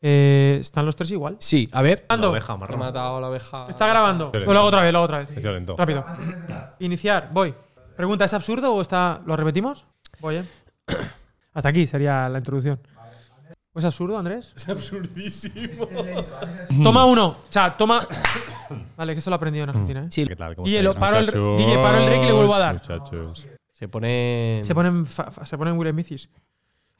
Eh, ¿Están los tres igual? Sí, a ver. La oveja He marrón. matado la oveja. Está grabando. Lo hago otra vez, lo hago otra vez. Rápido. Iniciar, voy. Pregunta, ¿es absurdo o está. ¿Lo repetimos? Voy, ¿eh? Hasta aquí sería la introducción. ¿Es absurdo, Andrés? Es absurdísimo. Toma uno. O sea, toma. Vale, que eso lo he aprendido en Argentina, ¿eh? Sí, ¿Qué tal? ¿Cómo Guille, estáis, lo paro el-? Guille, paro el rec y le vuelvo a dar. Muchachos. se pone. Se ponen, fa- fa- se ponen Will Smithis.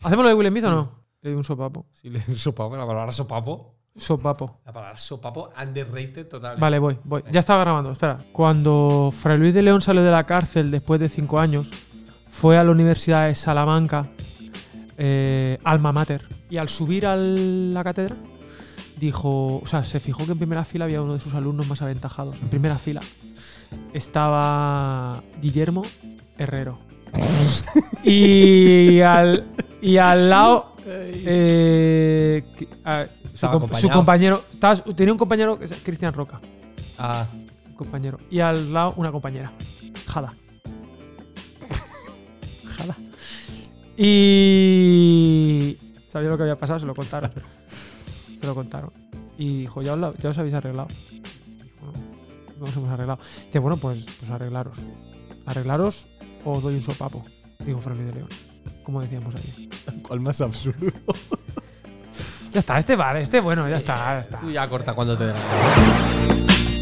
¿Hacemos lo de Will Smith o no? Le doy un sopapo. Sí, le- sopapo, la palabra sopapo. Sopapo. La palabra sopapo underrated total. Vale, voy, voy. Ya estaba grabando, espera. Cuando Fray Luis de León salió de la cárcel después de cinco años, fue a la Universidad de Salamanca, eh, alma mater, y al subir a la cátedra, dijo, o sea, se fijó que en primera fila había uno de sus alumnos más aventajados. En primera fila estaba Guillermo Herrero. y, al, y al lado eh, que- a- su, Estaba com- su acompañado. compañero. estaba- tenía un compañero, que es Cristian Roca. Ah, Un compañero. Y al lado una compañera. Jada. Jada. Y. Sabía lo que había pasado, se lo contaron. se lo contaron. Y dijo, ya os, lo- ya os habéis arreglado. Dijo, no, no nos hemos arreglado. Dice, bueno, pues, pues arreglaros. Arreglaros o os doy un sopapo. Dijo Fran Luis de León. Como decíamos ayer. ¿Cuál más absurdo? Ya está, este vale, este bueno, ya está, ya está. tú ya corta cuando te dé la gana.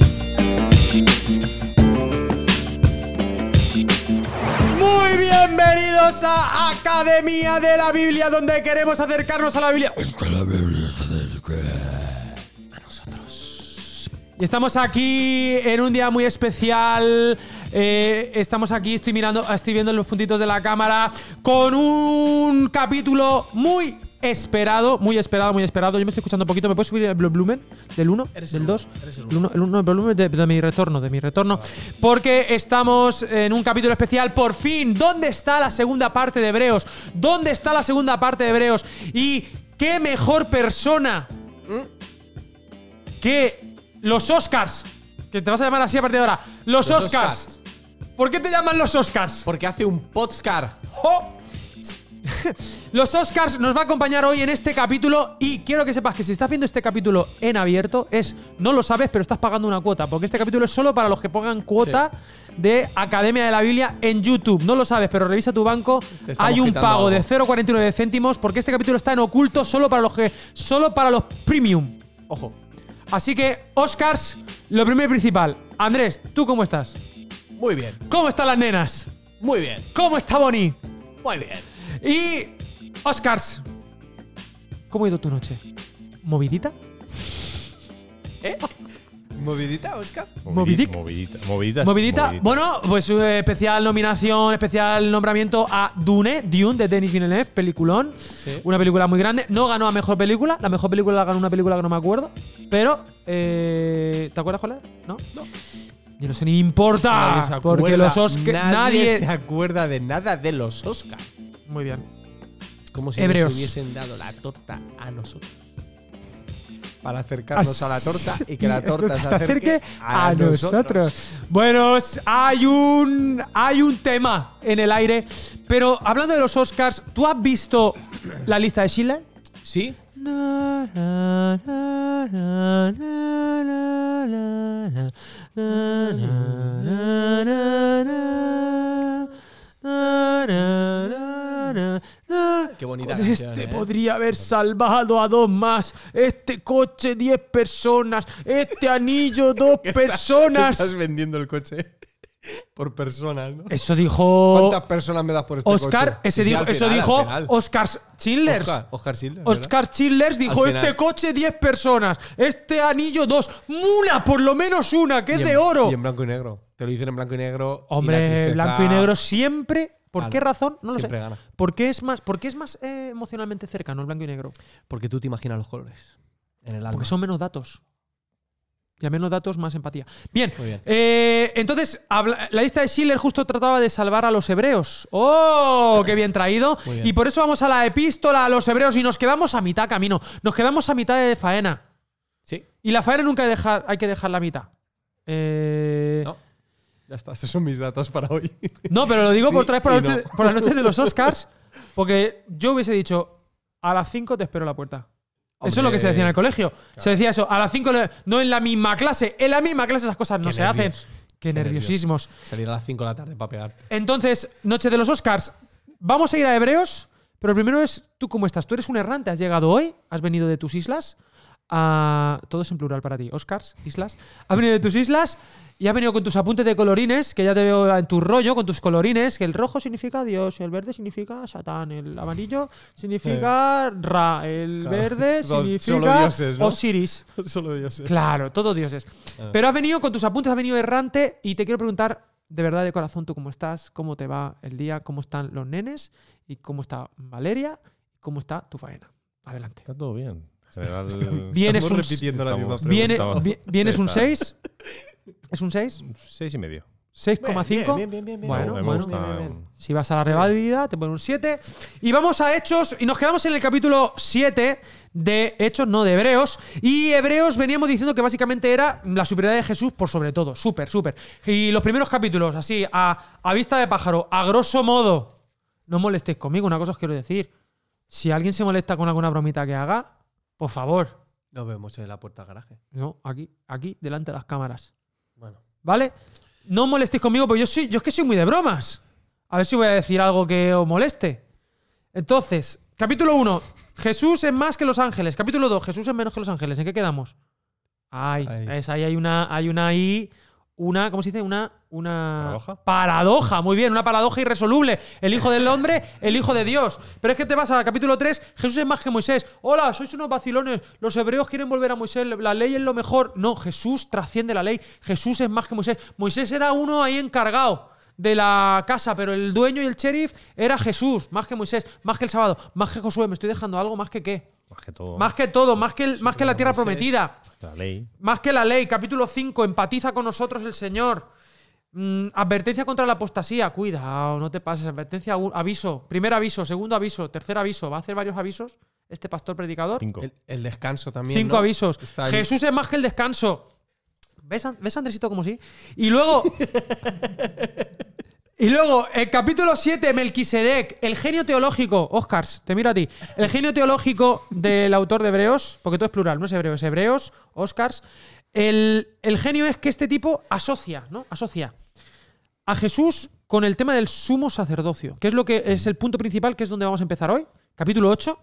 Muy bienvenidos a Academia de la Biblia, donde queremos acercarnos a la Biblia. A nosotros. Y estamos aquí en un día muy especial. Eh, estamos aquí, estoy mirando, estoy viendo los puntitos de la cámara con un capítulo muy esperado, muy esperado, muy esperado. Yo me estoy escuchando un poquito. ¿Me puedes subir el volumen del 1, del 2? El 1, el uno, el volumen de, de mi retorno, de mi retorno. Porque estamos en un capítulo especial. Por fin, ¿dónde está la segunda parte de Hebreos? ¿Dónde está la segunda parte de Hebreos? Y qué mejor persona que los Oscars. Que te vas a llamar así a partir de ahora. Los, Los Oscars. Oscars. ¿Por qué te llaman los Oscars? Porque hace un podcast. Los Oscars nos va a acompañar hoy en este capítulo y quiero que sepas que si estás viendo este capítulo en abierto es, no lo sabes, pero estás pagando una cuota, porque este capítulo es solo para los que pongan cuota de Academia de la Biblia en YouTube. No lo sabes, pero revisa tu banco, hay un pago de algo. 0,49 céntimos porque este capítulo está en oculto solo para los que solo para los premium. Ojo. Así que Oscars, lo primero y principal. Andrés, ¿tú cómo estás? Muy bien. ¿Cómo están las nenas? Muy bien. ¿Cómo está Bonnie? Muy bien. Y. Oscars. ¿Cómo ha ido tu noche? ¿Movidita? ¿Movidita, Oscar? Movidic. Movidita. Movidita. ¿Movidita? Bueno, pues eh, especial nominación, especial nombramiento a Dune, Dune de Denis Villeneuve, peliculón. Sí. Una película muy grande. No ganó a mejor película. La mejor película la ganó una película que no me acuerdo. Pero. eh, ¿Te acuerdas cuál era? ¿No? No. Yo no sé ni me importa. Nadie se porque acuerda- los Oscars. Nadie, Nadie. se acuerda de nada de los Oscar. Muy bien. Como si Hebreos. nos hubiesen dado la torta a nosotros. Para acercarnos a la torta y que la torta se acerque a, nosotros. Bueno, hay un hay un tema en el aire, pero hablando de los Oscars, ¿tú has visto la lista de Schindler? ¿Sí? Na, na, na, Qué bonita Con este ¿eh? podría haber salvado a dos más. Este coche, diez personas. Este anillo, dos personas. Estás vendiendo el coche por personas, ¿no? Eso dijo ¿Cuántas personas me das por este Oscar. coche? Ese Sí, dijo, al eso dijo. Oscar Schindler. Oscar, Oscar ¿verdad? Oscar dijo. Este coche, 10 personas. Este anillo, dos. Una, por lo menos una, que es Y en- de oro. Y en blanco y negro. Te lo dicen en blanco y negro. y la Hombre, tristeza blanco y negro siempre. ¿Por Gana. qué razón? No lo sé. siempre gana. ¿Por qué es más, por qué es más eh, emocionalmente cercano el blanco y negro? Porque tú te imaginas los colores. En el alma. Porque son menos datos. Y a menos datos, más empatía. Bien. Eh, entonces, la lista de Schiller justo trataba de salvar a los hebreos. ¡Oh! ¡Qué bien traído! Bien. Y por eso vamos a la epístola a los hebreos y nos quedamos a mitad camino. Nos quedamos a mitad de faena. Sí. Y la faena nunca hay, dejar, hay que dejar la mitad. Eh, No. Ya está. Estos son mis datos para hoy. No, pero lo digo Sí por otra vez por, la noche, no. por las noches de los Oscars. Porque yo hubiese dicho, a las 5 te espero en la puerta. Eso es lo que se decía en el colegio. Se decía eso, a las 5, no en la misma clase. En la misma clase esas cosas no Qué se nervios. hacen. Qué, Qué nerviosismos. Salir a las 5 de la tarde para pegarte. Entonces, noche de los Oscars. Vamos a ir a Hebreos, pero primero es tú cómo estás. Tú eres un errante, has llegado hoy, has venido de tus islas. A- todo es en plural para ti. Oscars, islas. Has venido de tus islas y has venido con tus apuntes de colorines, que ya te veo en tu rollo, con tus colorines, que el rojo significa Dios, el verde significa Satán, el amarillo significa Ra, el Claro. verde Solo significa dioses, ¿no? Osiris. Solo Dios Claro, todos dioses. Ah. Pero has venido con tus apuntes, has venido errante y te quiero preguntar de verdad de corazón tú cómo estás, cómo te va el día, cómo están los nenes y cómo está Valeria, cómo está tu faena. Adelante. Está todo bien. En general, Bien, es Estamos un- repitiendo la misma estamos- pregunta. Viene, estamos- vi- ¿Vienes un está- 6? ¿Es un 6? Seis y medio. ¿6,5? Bien, bien, bien, bien. Bueno, Me bueno. bien, bien, bien. Si vas a la revalida, te ponen un 7. Y vamos a Hechos, y nos quedamos en el capítulo 7 de Hechos, no de Hebreos. Y Hebreos veníamos diciendo que básicamente era la superioridad de Jesús por sobre todo. Súper, súper. Y los primeros capítulos, así, a, a vista de pájaro, a grosso modo, no molestéis conmigo, una cosa os quiero decir. Si alguien se molesta con alguna bromita que haga, por favor, Nos vemos en la puerta del garaje. no, aquí, aquí, delante de las cámaras. Bueno. ¿Vale? No os molestéis conmigo, porque yo soy, yo es que soy muy de bromas. A ver si voy a decir algo que os moleste. Entonces, capítulo 1. Jesús es más que los ángeles. Capítulo 2. Jesús es menos que los ángeles. ¿En qué quedamos? Ay, Ahí. es, ahí hay una, hay una ahí, una, ¿cómo se dice? Una, una ¿Paradoja? paradoja, muy bien, una paradoja irresoluble. El hijo del hombre, el hijo de Dios. Pero es que te vas al capítulo 3, Jesús es más que Moisés. Hola, sois unos vacilones. Los hebreos quieren volver a Moisés, la ley es lo mejor. No, Jesús trasciende la ley. Jesús es más que Moisés. Moisés era uno ahí encargado de la casa, pero el dueño y el sheriff era Jesús, más que Moisés, más que el sábado, más que Josué. Me estoy dejando algo más que qué. Más que todo. Más que todo, más que, el- más que la tierra prometida. La ley. Más que la ley, capítulo 5, empatiza con nosotros el Señor. Mm, advertencia contra la apostasía, cuidado, no te pases. Advertencia, aviso, primer aviso, segundo aviso, tercer aviso. ¿Va a hacer varios avisos este pastor predicador? Cinco. El, el descanso también. Cinco ¿no? avisos. Jesús es más que el descanso. ¿Ves, ¿Ves Andresito como sí? Y luego. y luego, el capítulo 7, Melquisedec, el genio teológico. Oscars, te miro a ti. El genio teológico del autor de Hebreos, porque todo es plural, no es hebreo, es Hebreos, Oscars. El, el genio es que este tipo asocia, ¿no? Asocia a Jesús con el tema del sumo sacerdocio, que es lo que es el punto principal, que es donde vamos a empezar hoy, capítulo 8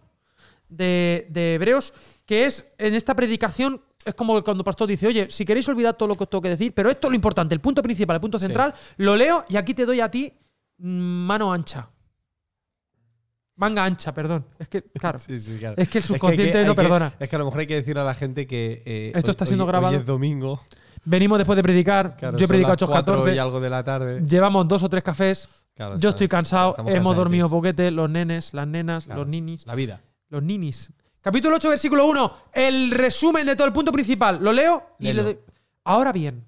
de, de Hebreos, que es en esta predicación, es como cuando el pastor dice, oye, si queréis olvidar todo lo que os tengo que decir, pero esto es lo importante, el punto principal, el punto Sí. central, lo leo y aquí te doy a ti mm, mano ancha. Manga ancha, perdón. Es que, claro. Sí, sí, claro. Es que el Es que hay subconsciente no que- perdona. Es que a lo mejor hay que decir a la gente que. eh, Esto hoy- está siendo hoy- grabado. Hoy es domingo. Venimos después de predicar. Claro, Yo he predicado las 4 y 8.14. algo de la tarde. Llevamos dos o tres cafés. Claro, Yo estoy cansado. Hemos dormido poquete. Los nenes, las nenas, los ninis. La vida. Los ninis. Capítulo 8, versículo 1. El resumen de todo el punto principal. Lo leo y Léelo. le doy- Ahora bien,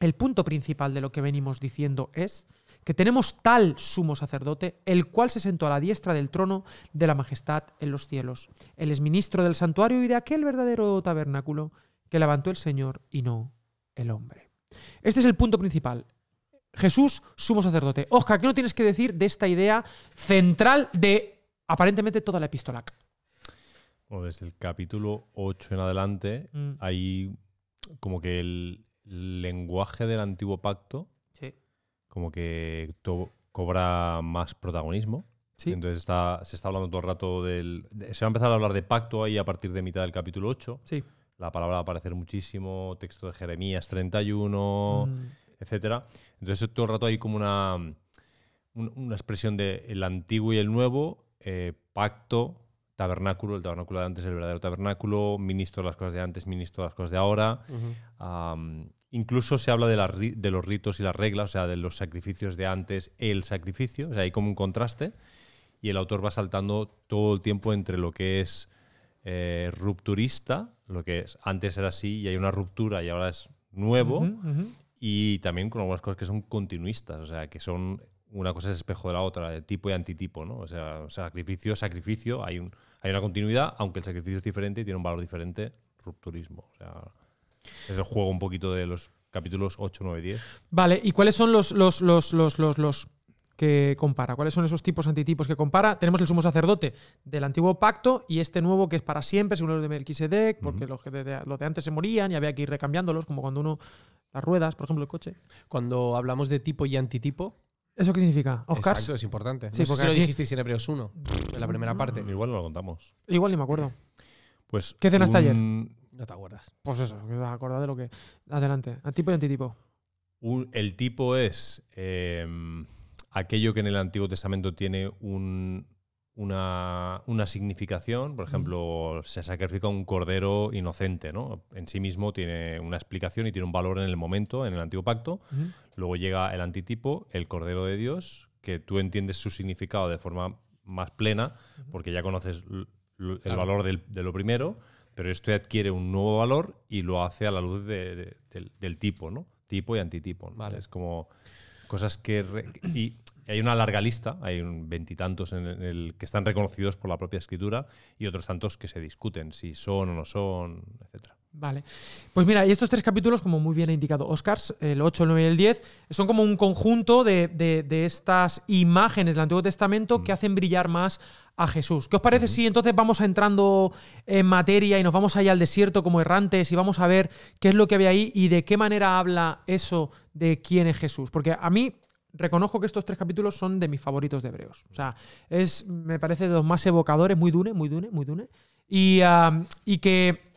el punto principal de lo que venimos diciendo es que tenemos tal sumo sacerdote, el cual se sentó a la diestra del trono de la majestad en los cielos. Él es ministro del santuario y de aquel verdadero tabernáculo que levantó el Señor y no el hombre. Este es el punto principal. Jesús, sumo sacerdote. Oscar, ¿qué no tienes que decir de esta idea central de aparentemente toda la epístola? Bueno, desde el capítulo 8 en adelante Mm. hay como que el lenguaje del antiguo pacto Sí. como que to- cobra más protagonismo. Sí. Entonces está, se está hablando todo el rato del... de- se va a empezar a hablar de pacto ahí a partir de mitad del capítulo 8. Sí. La palabra va a aparecer muchísimo, texto de Jeremías 31, Mm. etcétera. Entonces todo el rato hay como una, un- una expresión de el antiguo y el nuevo, eh, pacto, tabernáculo, el tabernáculo de antes, el verdadero tabernáculo, ministro de las cosas de antes, ministro de las cosas de ahora. Incluso se habla de, los ritos y las reglas, o sea, de los sacrificios de antes, el sacrificio, o sea, hay como un contraste. Y el autor va saltando todo el tiempo entre lo que es eh, rupturista, lo que es, antes era así y hay una ruptura y ahora es nuevo, Ujú, ujú. y también con algunas cosas que son continuistas, o sea, que son una cosa es espejo de la otra, de tipo y antitipo, ¿no? O sea, sacrificio, sacrificio, hay, un, hay una continuidad, aunque el sacrificio es diferente y tiene un valor diferente, rupturismo. O sea, es el juego un poquito de los capítulos 8, 9, 10. Vale, ¿y cuáles son los, los, los, los, los, los- que compara? ¿Cuáles son esos tipos antitipos que compara? Tenemos el sumo sacerdote del antiguo pacto y este nuevo que es para siempre, según los de Melquisedec, porque los, de, los de antes se morían y había que ir recambiándolos, como cuando uno. Las ruedas, por ejemplo, el coche. Cuando hablamos de tipo y antitipo. ¿Eso qué significa? ¿Oscar? Exacto, es importante. Sí, no sé porque si lo aquí- dijisteis en Hebreos 1, en la primera parte. Igual no lo contamos. Igual ni me acuerdo. Pues ¿Qué cenaste ayer? un- No te acuerdas. Pues eso, que os acordad de lo que. Adelante. Antipo y antitipo. un- el tipo es eh, aquello que en el Antiguo Testamento tiene un- una, una significación. Por ejemplo, se sacrifica un cordero inocente, ¿no? En sí mismo tiene una explicación y tiene un valor en el momento, en el Antiguo Pacto. Luego llega el antitipo, el Cordero de Dios, que tú entiendes su significado de forma más plena, porque ya conoces el Claro. valor del- de lo primero, pero esto adquiere un nuevo valor y lo hace a la luz de- de- del, del tipo, ¿no? Tipo y antitipo. ¿no? Vale. Es como cosas que... re- y hay una larga lista, hay un veintitantos en el que están reconocidos por la propia escritura y otros tantos que se discuten si son o no son, etcétera. Vale. Pues mira, y estos tres capítulos, como muy bien ha indicado Oscars, el 8, el 9 y el 10, son como un conjunto de, de- de estas imágenes del Antiguo Testamento que hacen brillar más a Jesús. ¿Qué os parece si entonces vamos entrando en materia y nos vamos allá al desierto como errantes y vamos a ver qué es lo que había ahí y de qué manera habla eso de quién es Jesús? Porque a mí reconozco que estos tres capítulos son de mis favoritos de Hebreos. O sea, es, me parece de los más evocadores, muy dune, muy dune, muy dune. Y, y que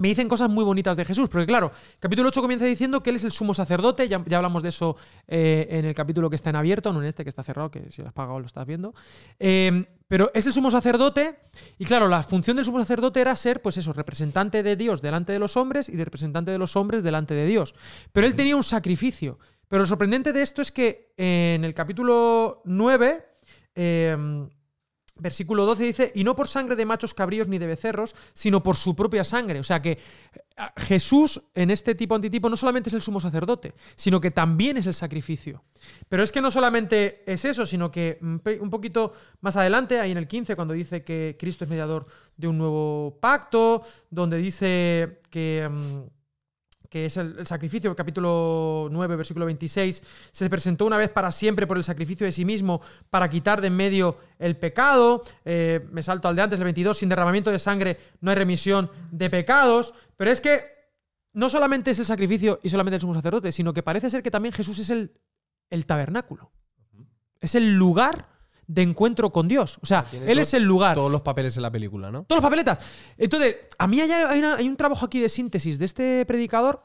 me dicen cosas muy bonitas de Jesús, porque claro, capítulo 8 comienza diciendo que él es el sumo sacerdote, ya, ya hablamos de eso eh, en el capítulo que está en abierto, no en este que está cerrado, que si lo has pagado lo estás viendo. Eh, pero es el sumo sacerdote, y claro, la función del sumo sacerdote era ser, pues eso, representante de Dios delante de los hombres y de representante de los hombres delante de Dios. Pero él tenía un sacrificio. Pero lo sorprendente de esto es que en el capítulo 9, eh, Versículo 12 dice, y no por sangre de machos cabríos ni de becerros, sino por su propia sangre. O sea que eh, Jesús, en este tipo antitipo, no solamente es el sumo sacerdote, sino que también es el sacrificio. Pero es que no solamente es eso, sino que un pe- un poquito más adelante, ahí en el 15, cuando dice que Cristo es mediador de un nuevo pacto, donde dice que... mm, que es el, el sacrificio, capítulo 9, versículo 26, se presentó una vez para siempre por el sacrificio de sí mismo para quitar de en medio el pecado. Eh, me salto al de antes, el 22, sin derramamiento de sangre no hay remisión de pecados. Pero es que no solamente es el sacrificio y solamente el sumo sacerdote, sino que parece ser que también Jesús es el, el tabernáculo. Es el lugar de encuentro con Dios. O sea, Él es el lugar. Todos los papeles en la película, ¿no? Todos los papeletas. Entonces, a mí hay, hay una- hay un trabajo aquí de síntesis de este predicador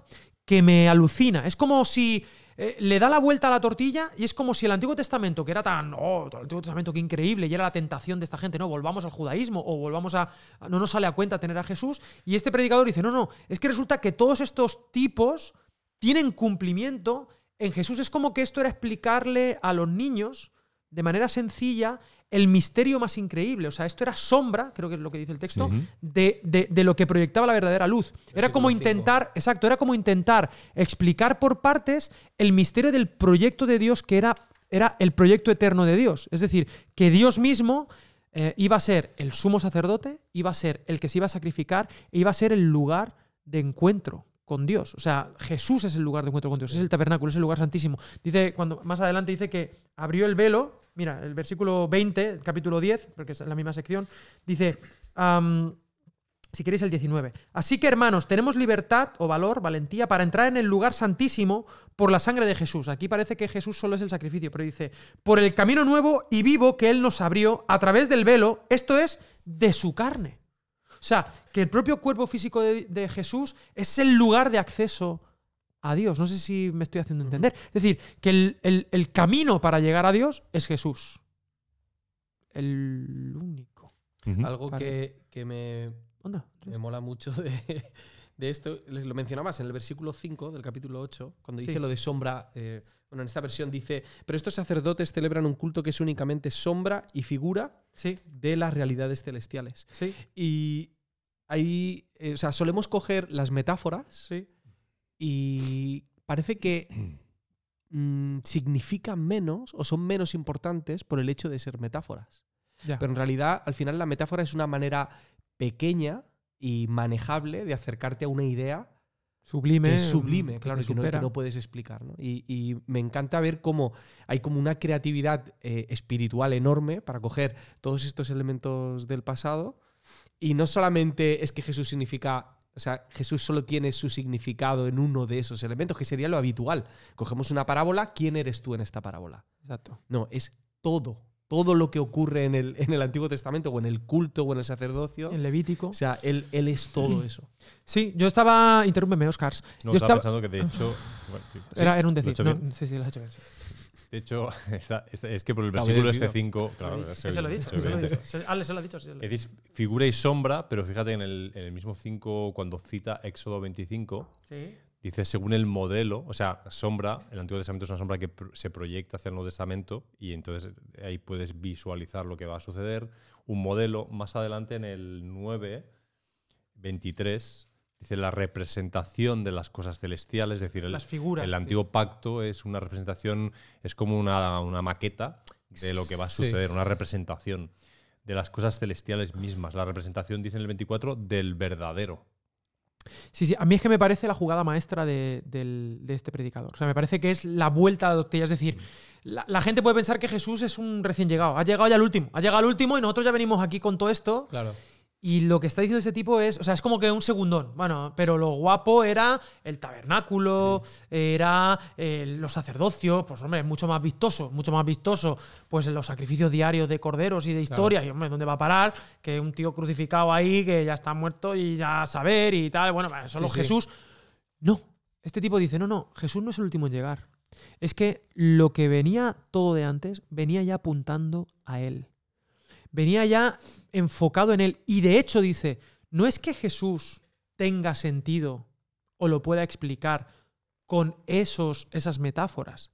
que me alucina. Es como si eh, le da la vuelta a la tortilla y es como si el Antiguo Testamento, que era tan, oh, el Antiguo Testamento, qué increíble, y era la tentación de esta gente, no, volvamos al judaísmo o volvamos a- no nos sale a cuenta tener a Jesús. Y este predicador dice, no, no, es que resulta que todos estos tipos tienen cumplimiento en Jesús. Es como que esto era explicarle a los niños de manera sencilla el misterio más increíble. O sea, esto era sombra, creo que es lo que dice el texto, Sí. de, de- de lo que proyectaba la verdadera luz. Era como intentar, exacto, era como intentar explicar por partes el misterio del proyecto de Dios que era, era el proyecto eterno de Dios. Es decir, que Dios mismo eh, iba a ser el sumo sacerdote, iba a ser el que se iba a sacrificar e iba a ser el lugar de encuentro con Dios. O sea, Jesús es el lugar de encuentro con Dios, es el tabernáculo, es el lugar santísimo. Dice, cuando más adelante dice que abrió el velo, mira, el versículo 20, el capítulo 10, porque es la misma sección, dice, si queréis el 19. Así que hermanos, tenemos libertad o valor, valentía, para entrar en el lugar santísimo por la sangre de Jesús. Aquí parece que Jesús solo es el sacrificio, pero dice, por el camino nuevo y vivo que Él nos abrió a través del velo, esto es, de su carne. O sea, que el propio cuerpo físico de, de Jesús es el lugar de acceso a Dios. No sé si me estoy haciendo entender. Es decir, que el, el- el camino para llegar a Dios es Jesús. El único. Algo que, que me, Onda. me mola mucho de, de esto, lo mencionabas en el versículo 5 del capítulo 8, cuando Sí. dice lo de sombra. eh, bueno, en esta versión dice, pero estos sacerdotes celebran un culto que es únicamente sombra y figura Sí, de las realidades celestiales. sí, Y ahí, eh, o sea, solemos coger las metáforas sí. y parece que mm, significan menos o son menos importantes por el hecho de ser metáforas. Ya. Pero en realidad, al final, la metáfora es una manera pequeña y manejable de acercarte a una idea Sublime. que es sublime, mm, claro, que que no, que supera. no puedes explicar. ¿no? Y, y me encanta ver cómo hay como una creatividad eh, espiritual enorme para coger todos estos elementos del pasado. Y no solamente es que Jesús significa, o sea, Jesús solo tiene su significado en uno de esos elementos, que sería lo habitual. Cogemos una parábola, ¿quién eres tú en esta parábola? Exacto. No, es todo. Todo lo que ocurre en el, en el Antiguo Testamento o en el culto o en el sacerdocio. En Levítico. O sea, él, él es todo eso. Sí, yo estaba. Interrúmpeme, Oscars. No, yo estaba estaba. pensando que de hecho. bueno, sí, Era, era un ¿lo he decir. No, sí, sí, lo has hecho bien. sí. De hecho, es que por el versículo este obedecido. 5. Claro, es Ese lo he dicho, es ese lo he dicho. Se- Ale se lo ha dicho. se dices figura y sombra, pero fíjate en el, en el mismo 5, cuando cita Éxodo 25, Sí. dice según el modelo, o sea, sombra, el Antiguo Testamento es una sombra que se proyecta hacia el Nuevo Testamento y entonces ahí puedes visualizar lo que va a suceder. Un modelo, más adelante en el 9, 23, dice la representación de las cosas celestiales, es decir, el, Las figuras. el tío. antiguo pacto es una representación, es como una, una maqueta de lo que va a Sí. suceder, una representación de las cosas celestiales mismas. La representación, dice en el 24, del verdadero. Sí, sí, a mí es que me parece la jugada maestra de, este predicador. O sea, me parece que es la vuelta a la tortilla. Es decir, la, la gente puede pensar que Jesús es un recién llegado. Ha llegado ya al último. Ha llegado al último y nosotros ya venimos aquí con todo esto. Claro. Y lo que está diciendo ese tipo es, o sea, es como que un segundón. Bueno, pero lo guapo era el tabernáculo, era eh, los sacerdocios, pues hombre, es mucho más vistoso, mucho más vistoso, pues los sacrificios diarios de corderos y de historias, y hombre, ¿dónde va a parar? Que un tío crucificado ahí, que ya está muerto y ya saber y tal, bueno, solo Sí, sí. Jesús. No, este tipo dice, no, no, Jesús no es el último en llegar. Es que lo que venía todo de antes venía ya apuntando a él venía ya enfocado en él. Y de hecho dice, no es que Jesús tenga sentido o lo pueda explicar con esos, esas metáforas.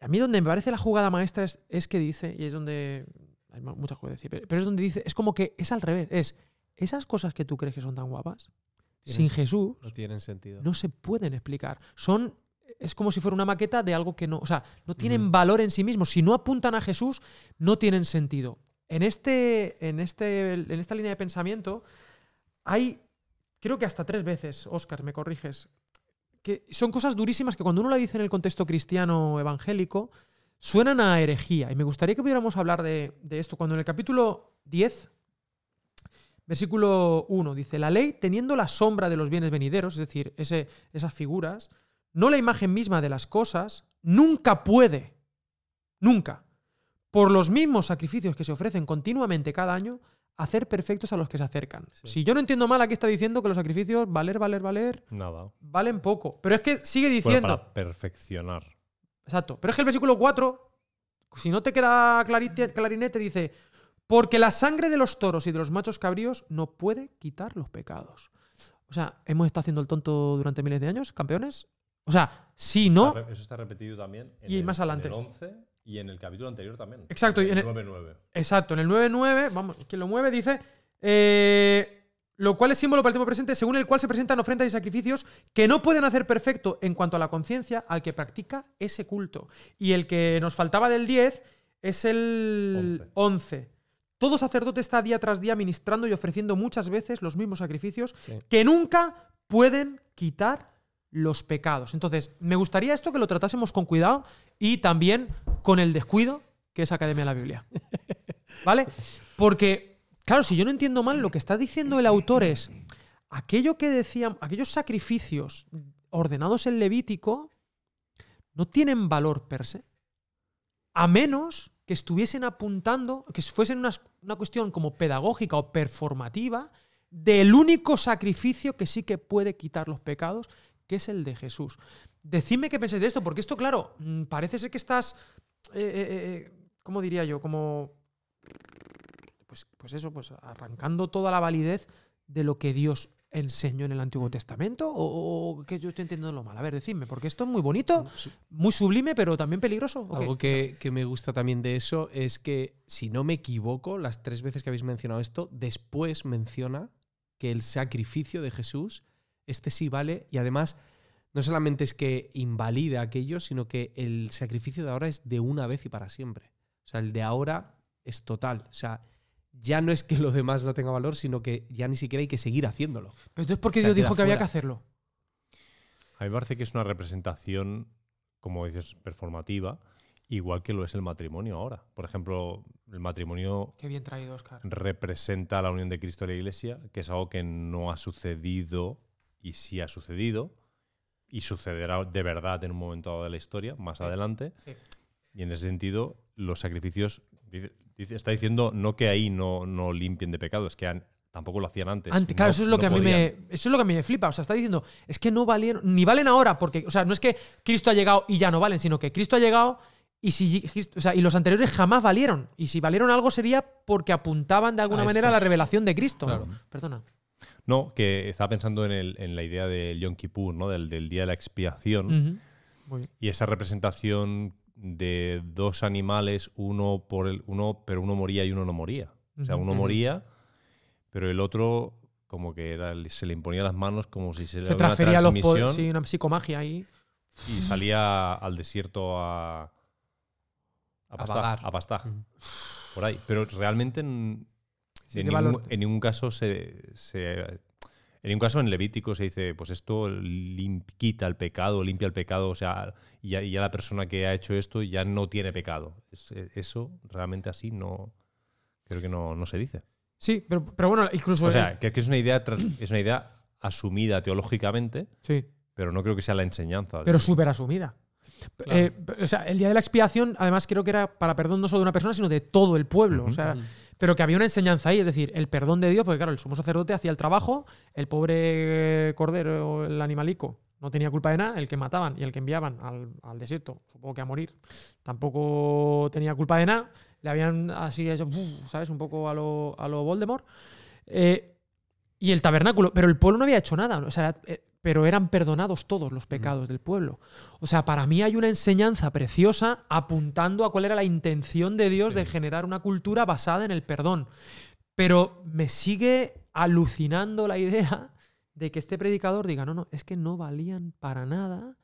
A mí donde me parece la jugada maestra es, es que dice, y es donde hay mu- muchas cosas que decir, pero, es donde dice, es como que es al revés, es esas cosas que tú crees que son tan guapas, sin Jesús No tienen sentido. no se pueden explicar. Son es como si fuera una maqueta de algo que no, o sea, no tienen valor en sí mismos. Si no apuntan a Jesús, no tienen sentido. En este en este en esta línea de pensamiento hay creo que hasta tres veces, Oscar, me corriges, que son cosas durísimas que cuando uno la dice en el contexto cristiano evangélico suenan a herejía. Y me gustaría que pudiéramos hablar de, esto. Cuando en el capítulo 10, versículo 1, dice, la ley teniendo la sombra de los bienes venideros, es decir, esas figuras, no la imagen misma de las cosas, nunca puede, nunca, por los mismos sacrificios que se ofrecen continuamente cada año, hacer perfectos a los que se acercan. Sí. Si yo no entiendo mal, aquí está diciendo que los sacrificios, valer, valer, valer, Nada. valen poco. Pero es que sigue Bueno, diciendo... para perfeccionar. Exacto. Pero es que el versículo 4, si no te queda clarinete, dice, porque la sangre de los toros y de los machos cabríos no puede quitar los pecados. O sea, hemos estado haciendo el tonto durante miles de años, campeones. O sea, si no... Eso está repetido también en Y el, más adelante. en el 11 y en el capítulo anterior también. Exacto, en el- 9-9. Exacto, en el 9.9, vamos, quien lo mueve dice, eh, lo cual es símbolo para el tiempo presente, según el cual se presentan ofrendas y sacrificios que no pueden hacer perfecto en cuanto a la conciencia al que practica ese culto. Y el que nos faltaba del 10 es el 11. Todo sacerdote está día tras día ministrando y ofreciendo muchas veces los mismos sacrificios Sí. que nunca pueden quitar los pecados. Entonces, me gustaría esto que lo tratásemos con cuidado y también con el descuido que es Academia de la Biblia. ¿Vale? Porque, claro, si yo no entiendo mal, lo que está diciendo el autor es aquello que decían, aquellos sacrificios ordenados en Levítico no tienen valor per se. A menos que estuviesen apuntando, que fuesen una, una cuestión como pedagógica o performativa del único sacrificio que sí que puede quitar los pecados, que es el de Jesús. Decidme qué pensáis de esto, porque esto, claro, mm, parece ser que estás, eh, eh, eh, ¿cómo diría yo? Como, pues, pues eso, pues arrancando toda la validez de lo que Dios enseñó en el Antiguo Testamento, o, o que yo estoy entendiendo mal. A ver, decidme, porque esto es muy bonito, muy sublime, pero también peligroso. Algo que, que me gusta también de eso es que, si no me equivoco, las tres veces que habéis mencionado esto, después menciona que el sacrificio de Jesús, este sí vale, y además no solamente es que invalida aquello, sino que el sacrificio de ahora es de una vez y para siempre. O sea, el de ahora es total. O sea, ya no es que lo demás no tenga valor, sino que ya ni siquiera hay que seguir haciéndolo. Pero entonces, ¿por qué o sea, Dios dijo que había que hacerlo? A mí me parece que es una representación, como dices, performativa, igual que lo es el matrimonio ahora. Por ejemplo, el matrimonio Qué bien traído, Oscar. representa la unión de Cristo y la Iglesia, que es algo que no ha sucedido y sí ha sucedido y sucederá de verdad en un momento dado de la historia, más adelante. Sí. Y en ese sentido, los sacrificios, dice- dice- está diciendo no que ahí no, no limpien de pecado, es que han- tampoco lo hacían antes. Antes, claro, No- eso es lo no que a mí me. Eso es lo que a mí me flipa. O sea, está diciendo, es que no valieron, ni valen ahora, porque, o sea, no es que Cristo ha llegado y ya no valen, sino que Cristo ha llegado y si o sea, y los anteriores jamás valieron. Y si valieron algo sería porque apuntaban de alguna A manera a la revelación de Cristo. Claro. Perdona. No, que estaba pensando en, el- en la idea del Yom Kippur, ¿no? del, del día de la expiación. Ujú. Muy bien. Y esa representación de dos animales, uno por el uno, pero uno moría y uno no moría. O sea, uno moría, pero el otro como que era, se le imponía las manos como si se le Se una transfería los transmisión Sí, una psicomagia ahí. y salía al desierto a a, pastar, a pastar, por ahí. Pero realmente en, Sí, en ningún, en ningún caso se, se- en ningún caso en Levítico se dice, pues esto quita el pecado, limpia el pecado, o sea, y ya, ya la persona que ha hecho esto ya no tiene pecado. Es- eso realmente así no, creo que no, no se dice. Sí, pero, pero bueno, incluso. O sea, que, es una idea, es una idea asumida teológicamente, sí. pero no creo que sea la enseñanza. pero súper asumida. Claro. Eh, o sea, el día de la expiación, además, creo que era para perdón no solo de una persona, sino de todo el pueblo. O sea, pero que había una enseñanza ahí, es decir, el perdón de Dios, porque claro, el sumo sacerdote hacía el trabajo, el pobre cordero, el animalico, no tenía culpa de nada, el que mataban y el que enviaban al, al desierto, supongo que a morir, tampoco tenía culpa de nada, le habían así, hecho. ¿sabes? Un poco a lo, a lo Voldemort. Eh, y el tabernáculo, pero el pueblo no había hecho nada, o sea, eh, pero eran perdonados todos los pecados del pueblo. O sea, para mí hay una enseñanza preciosa apuntando a cuál era la intención de Dios Sí. de generar una cultura basada en el perdón. Pero me sigue alucinando la idea de que este predicador diga, no, no, es que no valían para nada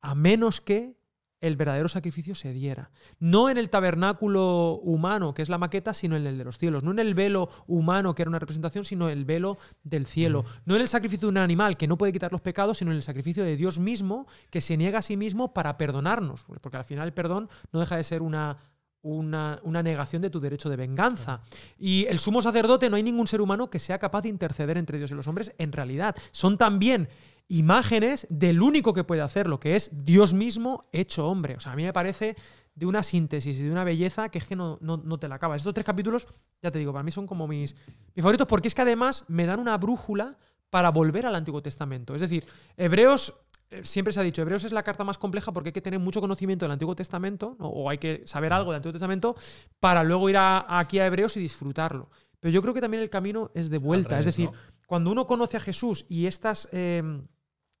a menos que el verdadero sacrificio se diera. No en el tabernáculo humano, que es la maqueta, sino en el de los cielos. No en el velo humano, que era una representación, sino el velo del cielo. No en el sacrificio de un animal, que no puede quitar los pecados, sino en el sacrificio de Dios mismo, que se niega a sí mismo para perdonarnos. Porque al final el perdón no deja de ser una, una, una negación de tu derecho de venganza. Y el sumo sacerdote, no hay ningún ser humano que sea capaz de interceder entre Dios y los hombres en realidad. Son también imágenes del único que puede hacerlo, que es Dios mismo hecho hombre. O sea, a mí me parece de una síntesis y de una belleza que es que no, no, no te la acabas. Estos tres capítulos, ya te digo, para mí son como mis, mis favoritos porque es que además me dan una brújula para volver al Antiguo Testamento. Es decir, Hebreos, eh, siempre se ha dicho, Hebreos es la carta más compleja porque hay que tener mucho conocimiento del Antiguo Testamento o hay que saber algo del Antiguo Testamento para luego ir a- aquí a Hebreos y disfrutarlo. Pero yo creo que también el camino es de vuelta. revés, es decir, ¿no? cuando uno conoce a Jesús y estas eh,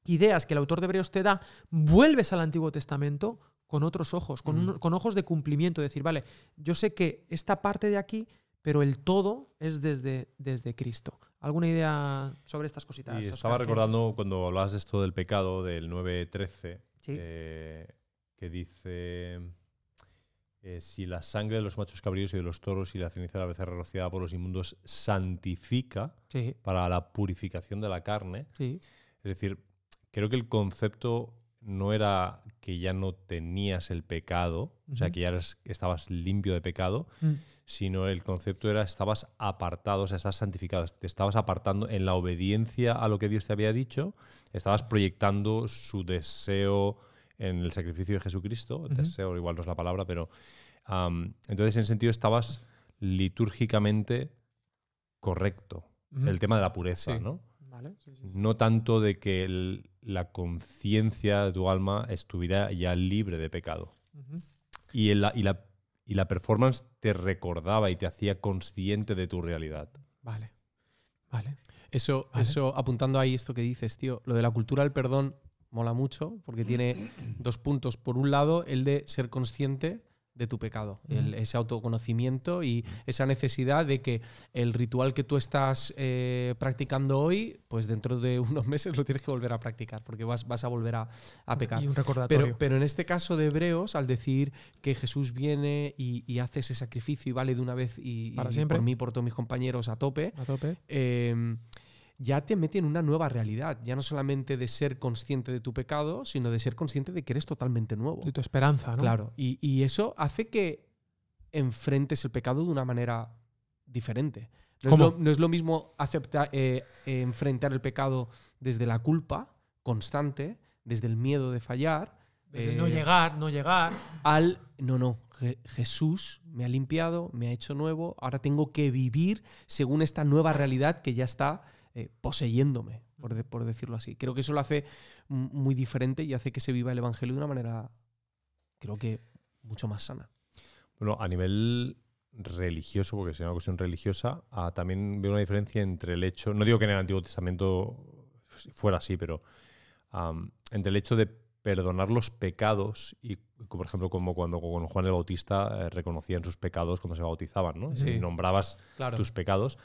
ideas que el autor de Hebreos te da, vuelves al Antiguo Testamento con otros ojos, con, Mm. un- con ojos de cumplimiento. Decir, vale, yo sé que esta parte de aquí, pero el todo es desde, desde Cristo. ¿Alguna idea sobre estas cositas? Y estaba recordando cuando hablabas de esto del pecado, del 9.13, Sí. eh, que dice, eh, si la sangre de los machos cabríos y de los toros y la ceniza de la becerra rociada por los inmundos santifica Sí, para la purificación de la carne, sí. es decir, creo que el concepto no era que ya no tenías el pecado, o sea, que ya estabas limpio de pecado, Mm. sino el concepto era estabas apartado, o sea, estás santificado, te estabas apartando en la obediencia a lo que Dios te había dicho, estabas proyectando su deseo en el sacrificio de Jesucristo, Ujú. deseo igual no es la palabra, pero entonces en ese sentido estabas litúrgicamente correcto, el tema de la pureza, Sí. ¿no? Vale, sí, sí, sí. No tanto de que el- la conciencia de tu alma estuviera ya libre de pecado. Y, la, y, la, y la performance te recordaba y te hacía consciente de tu realidad. Vale. Vale. Eso, Vale. eso, apuntando ahí esto que dices, tío, lo de la cultura del perdón mola mucho porque tiene dos puntos. Por un lado, el de ser consciente de tu pecado, el- Ujú. ese autoconocimiento y esa necesidad de que el ritual que tú estás eh, practicando hoy, pues dentro de unos meses lo tienes que volver a practicar porque vas, vas a volver a, a pecar. Y un recordatorio. Pero, pero en este caso de Hebreos, al decir que Jesús viene y, y hace ese sacrificio y vale de una vez y, Para y siempre. por mí por todos mis compañeros a tope, a tope. eh, ya te mete en una nueva realidad. Ya no solamente de ser consciente de tu pecado, sino de ser consciente de que eres totalmente nuevo. Y tu esperanza, ¿no? Claro. Y, y eso hace que enfrentes el pecado de una manera diferente. No, es lo, no es lo mismo aceptar, eh, eh, enfrentar el pecado desde la culpa constante, desde el miedo de fallar, Desde eh, no llegar, no llegar. al no, no, Je- Jesús me ha limpiado, me ha hecho nuevo, ahora tengo que vivir según esta nueva realidad que ya está eh, poseyéndome, por, de- por decirlo así. Creo que eso lo hace muy diferente y hace que se viva el Evangelio de una manera, creo que mucho más sana. Bueno, a nivel religioso, porque sería una cuestión religiosa, ah, también veo una diferencia entre el hecho, no digo que en el Antiguo Testamento fuera así, pero am, entre el hecho de perdonar los pecados y, por ejemplo, como cuando con Juan el Bautista eh, reconocían sus pecados cuando se bautizaban, ¿no? Sí. Y nombrabas Claro. tus pecados,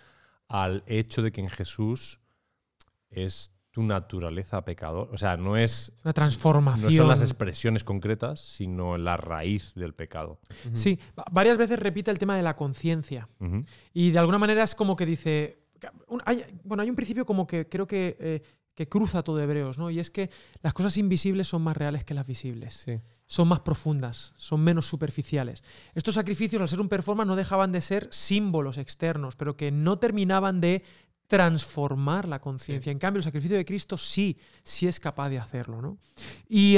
al hecho de que en Jesús es tu naturaleza pecador. O sea, no es Una transformación. no son las expresiones concretas, sino la raíz del pecado. Sí, va- varias veces repite el tema de la conciencia. Y de alguna manera es como que dice. hay- bueno, hay un principio como que creo que, eh, que cruza todo Hebreos, ¿no? Y es que las cosas invisibles son más reales que las visibles. Sí. Son más profundas, son menos superficiales. Estos sacrificios, al ser un performance, no dejaban de ser símbolos externos, pero que no terminaban de transformar la conciencia. En cambio, el sacrificio de Cristo sí, sí es capaz de hacerlo. ¿no? Y,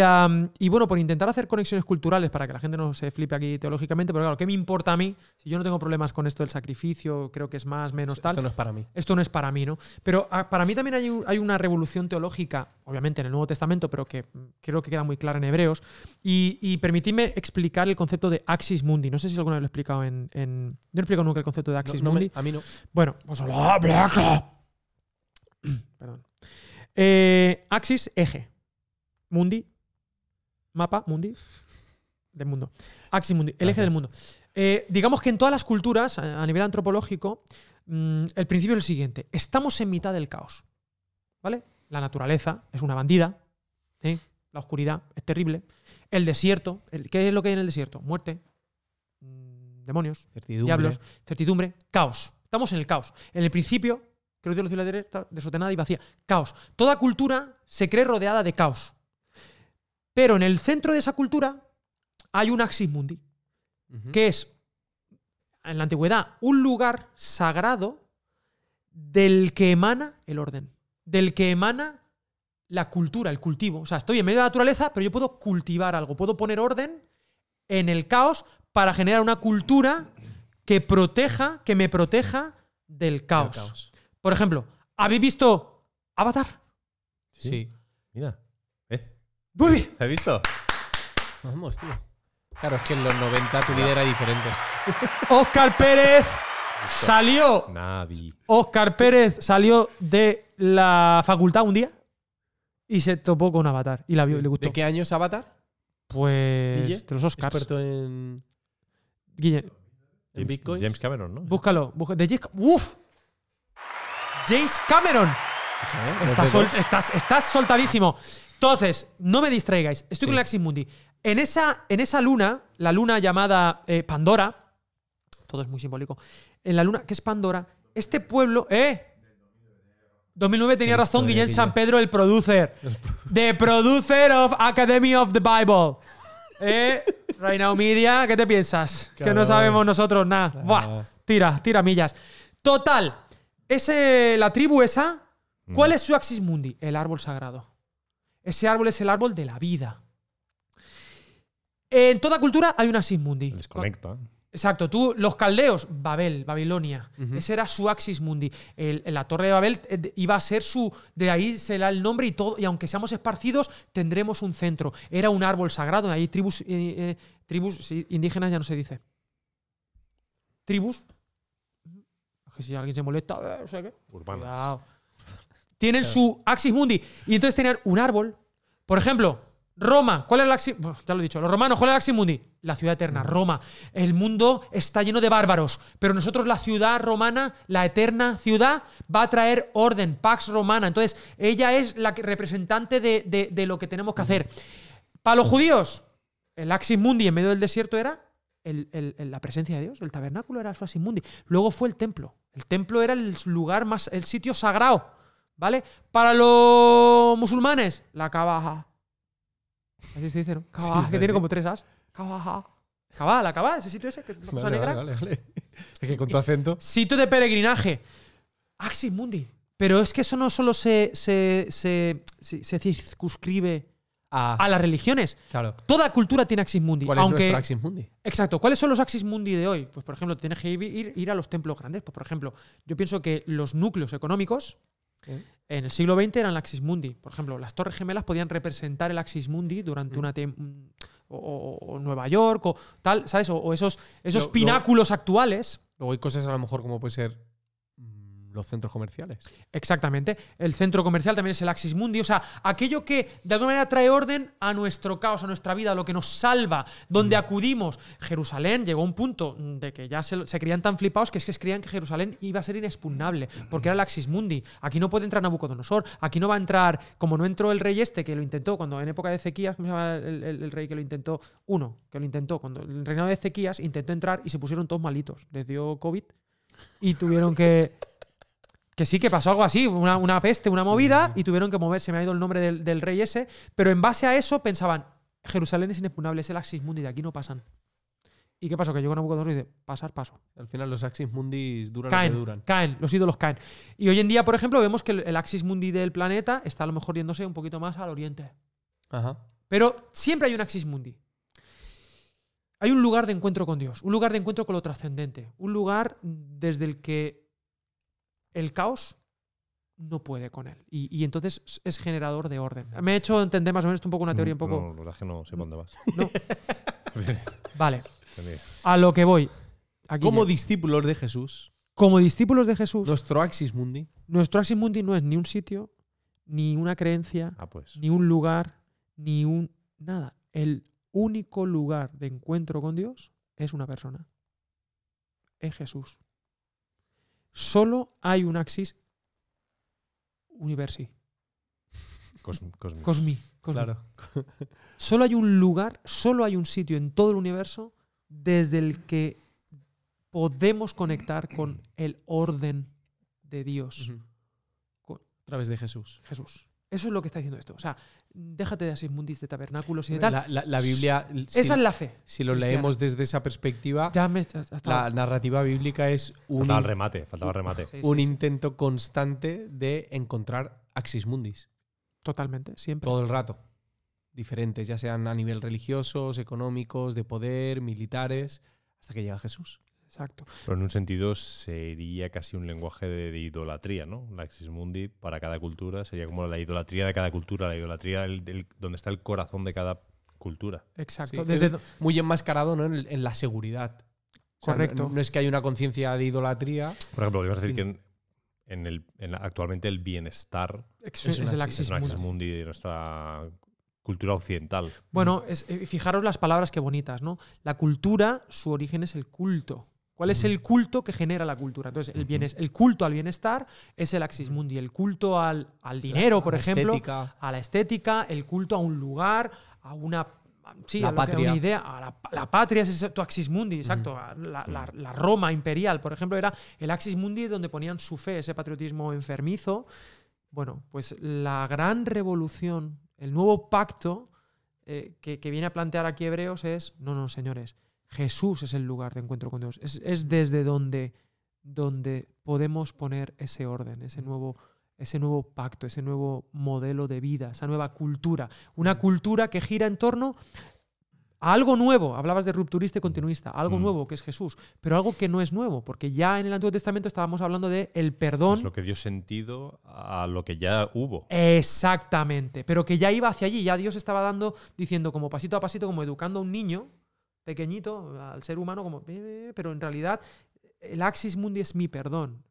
bueno, por intentar hacer conexiones culturales para que la gente no se flipe aquí teológicamente, pero claro, ¿qué me importa a mí? Si yo no tengo problemas con esto del sacrificio, creo que es más, menos tal Esto no es para mí. esto no es para mí, ¿no? Pero ah, para mí también hay, un- hay una revolución teológica, obviamente en el Nuevo Testamento, pero que mm, creo que queda muy clara en Hebreos. Y, y permitidme explicar el concepto de Axis Mundi. No sé si alguna vez lo he explicado en. en- Yo no he explicado nunca el concepto de Axis no Mundi. a mí no. Bueno, pues lo habla. Perdón. Eh, axis, eje. Mundi, mapa, mundi, del mundo. Axis mundi, el eje del mundo. Eh, digamos que en todas las culturas, a, nivel antropológico, mm, el principio es el siguiente. Estamos en mitad del caos. ¿Vale? La naturaleza es una bandida. ¿sí? La oscuridad es terrible. El desierto. el- ¿Qué es lo que hay en el desierto? Muerte. mm, Demonios Certidumbre. diablos, certidumbre, caos. Estamos en el caos. En el principio, creo que la ciudad está desordenada y vacía. Caos. Toda cultura se cree rodeada de caos. Pero en el centro de esa cultura hay un axis mundi, que es, en la antigüedad, un lugar sagrado del que emana el orden, del que emana la cultura, el cultivo. O sea, estoy en medio de la naturaleza, pero yo puedo cultivar algo, puedo poner orden en el caos para generar una cultura que proteja, que me proteja del El caos. Por ejemplo, ¿habéis visto Avatar? Sí. Mira. ¿Eh? Muy bien. ¿Has visto? Vamos, tío. Claro, es que en los 90 tu vida era diferente. Oscar Pérez salió. Navi. Oscar Pérez salió de la facultad un día y se topó con Avatar y la vio y le gustó. ¿De qué año es Avatar? Pues Guille, de los Oscars. Experto en, Guille, en James, Bitcoin. James Cameron, ¿no? búscalo. busca- de James- ¡Uf! James Cameron. Estás, sol- estás- estás soltadísimo. Entonces, no me distraigáis. Estoy con el Axis Mundi. En esa, en esa luna, la luna llamada eh, Pandora, todo es muy simbólico. En la luna, ¿qué es Pandora? Este pueblo, ¿eh? 2009 tenía razón Guillén. San Pedro, el producer. The producer of Academy of the Bible. ¿Eh? Right Now Media, ¿qué te piensas? Que no sabemos nosotros nada. Ah. Buah, tira, tira millas. Total, ese, la tribu esa, ¿cuál es su Axis Mundi? El árbol sagrado. Ese árbol es el árbol de la vida. En toda cultura hay un Axis Mundi. Desconecta. Exacto, tú, los caldeos, Babel, Babilonia, ese era su Axis Mundi. El- la torre de Babel eh, iba a ser su. De ahí se da el nombre y todo. Y aunque seamos esparcidos, tendremos un centro. Era un árbol sagrado. Hay tribus, eh, eh, tribus indígenas, ya no se dice. Tribus. Que si alguien se molesta, eh, no sé qué. Urbanas. Cuidado. Tienen su Axis Mundi. Y entonces tenían un árbol. Por ejemplo, Roma. ¿Cuál es el Axis? Ya lo he dicho. Los romanos, ¿cuál es el Axis Mundi? La ciudad eterna, Roma. El mundo está lleno de bárbaros. Pero nosotros, la ciudad romana, la eterna ciudad, va a traer orden, Pax Romana. Entonces, ella es la representante de, de- de lo que tenemos que hacer. Para los judíos, el Axis Mundi en medio del desierto era el- la presencia de Dios. El tabernáculo era su Axis Mundi. Luego fue el templo. El templo era el lugar más, el sitio sagrado. ¿vale? Para los musulmanes, la Kabaha. Así se dice, ¿no? Kabaha, Sí, que tiene como tres as. Kabaha. Kabaha, la Kabaha, ese sitio ese, que es Vale, negra. vale, vale. Es que con tu acento. Sitio de peregrinaje. Axis Mundi. Pero es que eso no solo se, se, se, se- se circunscribe Ah, a las religiones. claro. Toda cultura tiene Axis Mundi. ¿Cuál es aunque, nuestro Axis Mundi? Exacto. ¿Cuáles son los Axis Mundi de hoy? Pues, por ejemplo, tienes que ir, ir a los templos grandes. Pues, por ejemplo, yo pienso que los núcleos económicos ¿Eh? en el siglo XX eran el Axis Mundi. Por ejemplo, las Torres Gemelas podían representar el Axis Mundi durante Mm. una. tem- o, o- o Nueva York, o tal, ¿sabes? O, o esos, esos Lo- lo- pináculos actuales. Luego hay cosas a lo mejor como puede ser los centros comerciales. Exactamente. El centro comercial también es el Axis Mundi. O sea, aquello que de alguna manera trae orden a nuestro caos, a nuestra vida, a lo que nos salva, donde acudimos. Jerusalén llegó a un punto de que ya se, se creían tan flipados que es que creían que Jerusalén iba a ser inexpugnable, porque era el Axis Mundi. Aquí no puede entrar Nabucodonosor, aquí no va a entrar, como no entró el rey este que lo intentó cuando en época de Ezequías, ¿cómo se llama el, el- el rey que lo intentó? Uno, que lo intentó. Cuando el reinado de Ezequías intentó entrar y se pusieron todos malitos. Les dio COVID y tuvieron que. Que sí, que pasó algo así, una, una peste, una movida, y tuvieron que mover, se me ha ido el nombre del, del rey ese, pero en base a eso pensaban, Jerusalén es inexpugnable, es el Axis Mundi, de aquí no pasan. ¿Y qué pasó? Que llegó Nabucodonosor y dice, pasar, paso. Al final los Axis Mundis duran lo que Caen, duran. caen, los ídolos caen. Y hoy en día, por ejemplo, vemos que el, el Axis Mundi del planeta está a lo mejor yéndose un poquito más al oriente. Ajá. Pero siempre hay un Axis Mundi. Hay un lugar de encuentro con Dios, un lugar de encuentro con lo trascendente, un lugar desde el que el caos no puede con él. Y, y entonces es generador de orden. Me he hecho entender más o menos un poco una teoría un poco. No, la verdad es que no sé por dónde vas. No. Vale, a lo que voy. Aquí Como discípulos de Jesús, Como discípulos de Jesús, nuestro Axis Mundi nuestro Axis Mundi no es ni un sitio, ni una creencia, Ah, pues. ni un lugar, ni un. nada. El único lugar de encuentro con Dios es una persona. Es Jesús. Solo hay un axis universi. Cosmi-. Cosmi. cosmi. Claro. Solo hay un lugar, solo hay un sitio en todo el universo desde el que podemos conectar con el orden de Dios. A través de Jesús. Jesús. Eso es lo que está diciendo esto. O sea, déjate de asismundis, de tabernáculos y de tal. La, la- la Biblia, si, Esa es la fe. si lo cristiana. leemos desde esa perspectiva, Ya me hasta la narrativa bíblica es un, Faltaba el remate, faltaba el remate. Sí, sí, un sí. intento constante de encontrar Axis Mundis. Totalmente, siempre. Todo el rato. Diferentes, ya sean a nivel religiosos, económicos, de poder, militares, hasta que llega Jesús. Exacto. Pero en un sentido sería casi un lenguaje de, de idolatría, ¿no? La Axis Mundi para cada cultura sería como la idolatría de cada cultura, la idolatría del, del- donde está el corazón de cada cultura. Exacto. Sí, Desde es muy enmascarado ¿no? en, el- en la seguridad. O sea, Correcto. No, no es que haya una conciencia de idolatría. Por ejemplo, ibas a decir Sí. que en, en el, en la- actualmente el bienestar es, es un es el axis- axis es un Axis mundi. Mundi de nuestra cultura occidental. Bueno, es- eh, fijaros las palabras que bonitas, ¿no? La cultura, su origen es el culto. ¿Cuál es el culto que genera la cultura? Entonces, el, bienes, el culto al bienestar es el axis mundi. El culto al, al dinero, por La ejemplo, estética. a la estética, el culto a un lugar, a una. Sí, La a a patria. una idea. A la, la patria es tu axis mundi, exacto. A La, la- la Roma imperial, por ejemplo, era el axis mundi donde ponían su fe, ese patriotismo enfermizo. Bueno, pues la gran revolución, el nuevo pacto eh, que, que viene a plantear aquí Hebreos es: no, no, señores, Jesús es el lugar de encuentro con Dios. Es, es desde donde, donde podemos poner ese orden, ese nuevo, ese nuevo pacto, ese nuevo modelo de vida, esa nueva cultura. Una cultura que gira en torno a algo nuevo. Hablabas de rupturista y continuista, algo Mm. nuevo que es Jesús, pero algo que no es nuevo, porque ya en el Antiguo Testamento estábamos hablando de el perdón. Es lo que dio sentido a lo que ya hubo. Exactamente, pero que ya iba hacia allí, ya Dios estaba dando, diciendo como pasito a pasito, como educando a un niño pequeñito, al ser humano, como, pero en realidad el axis mundi es mi perdón.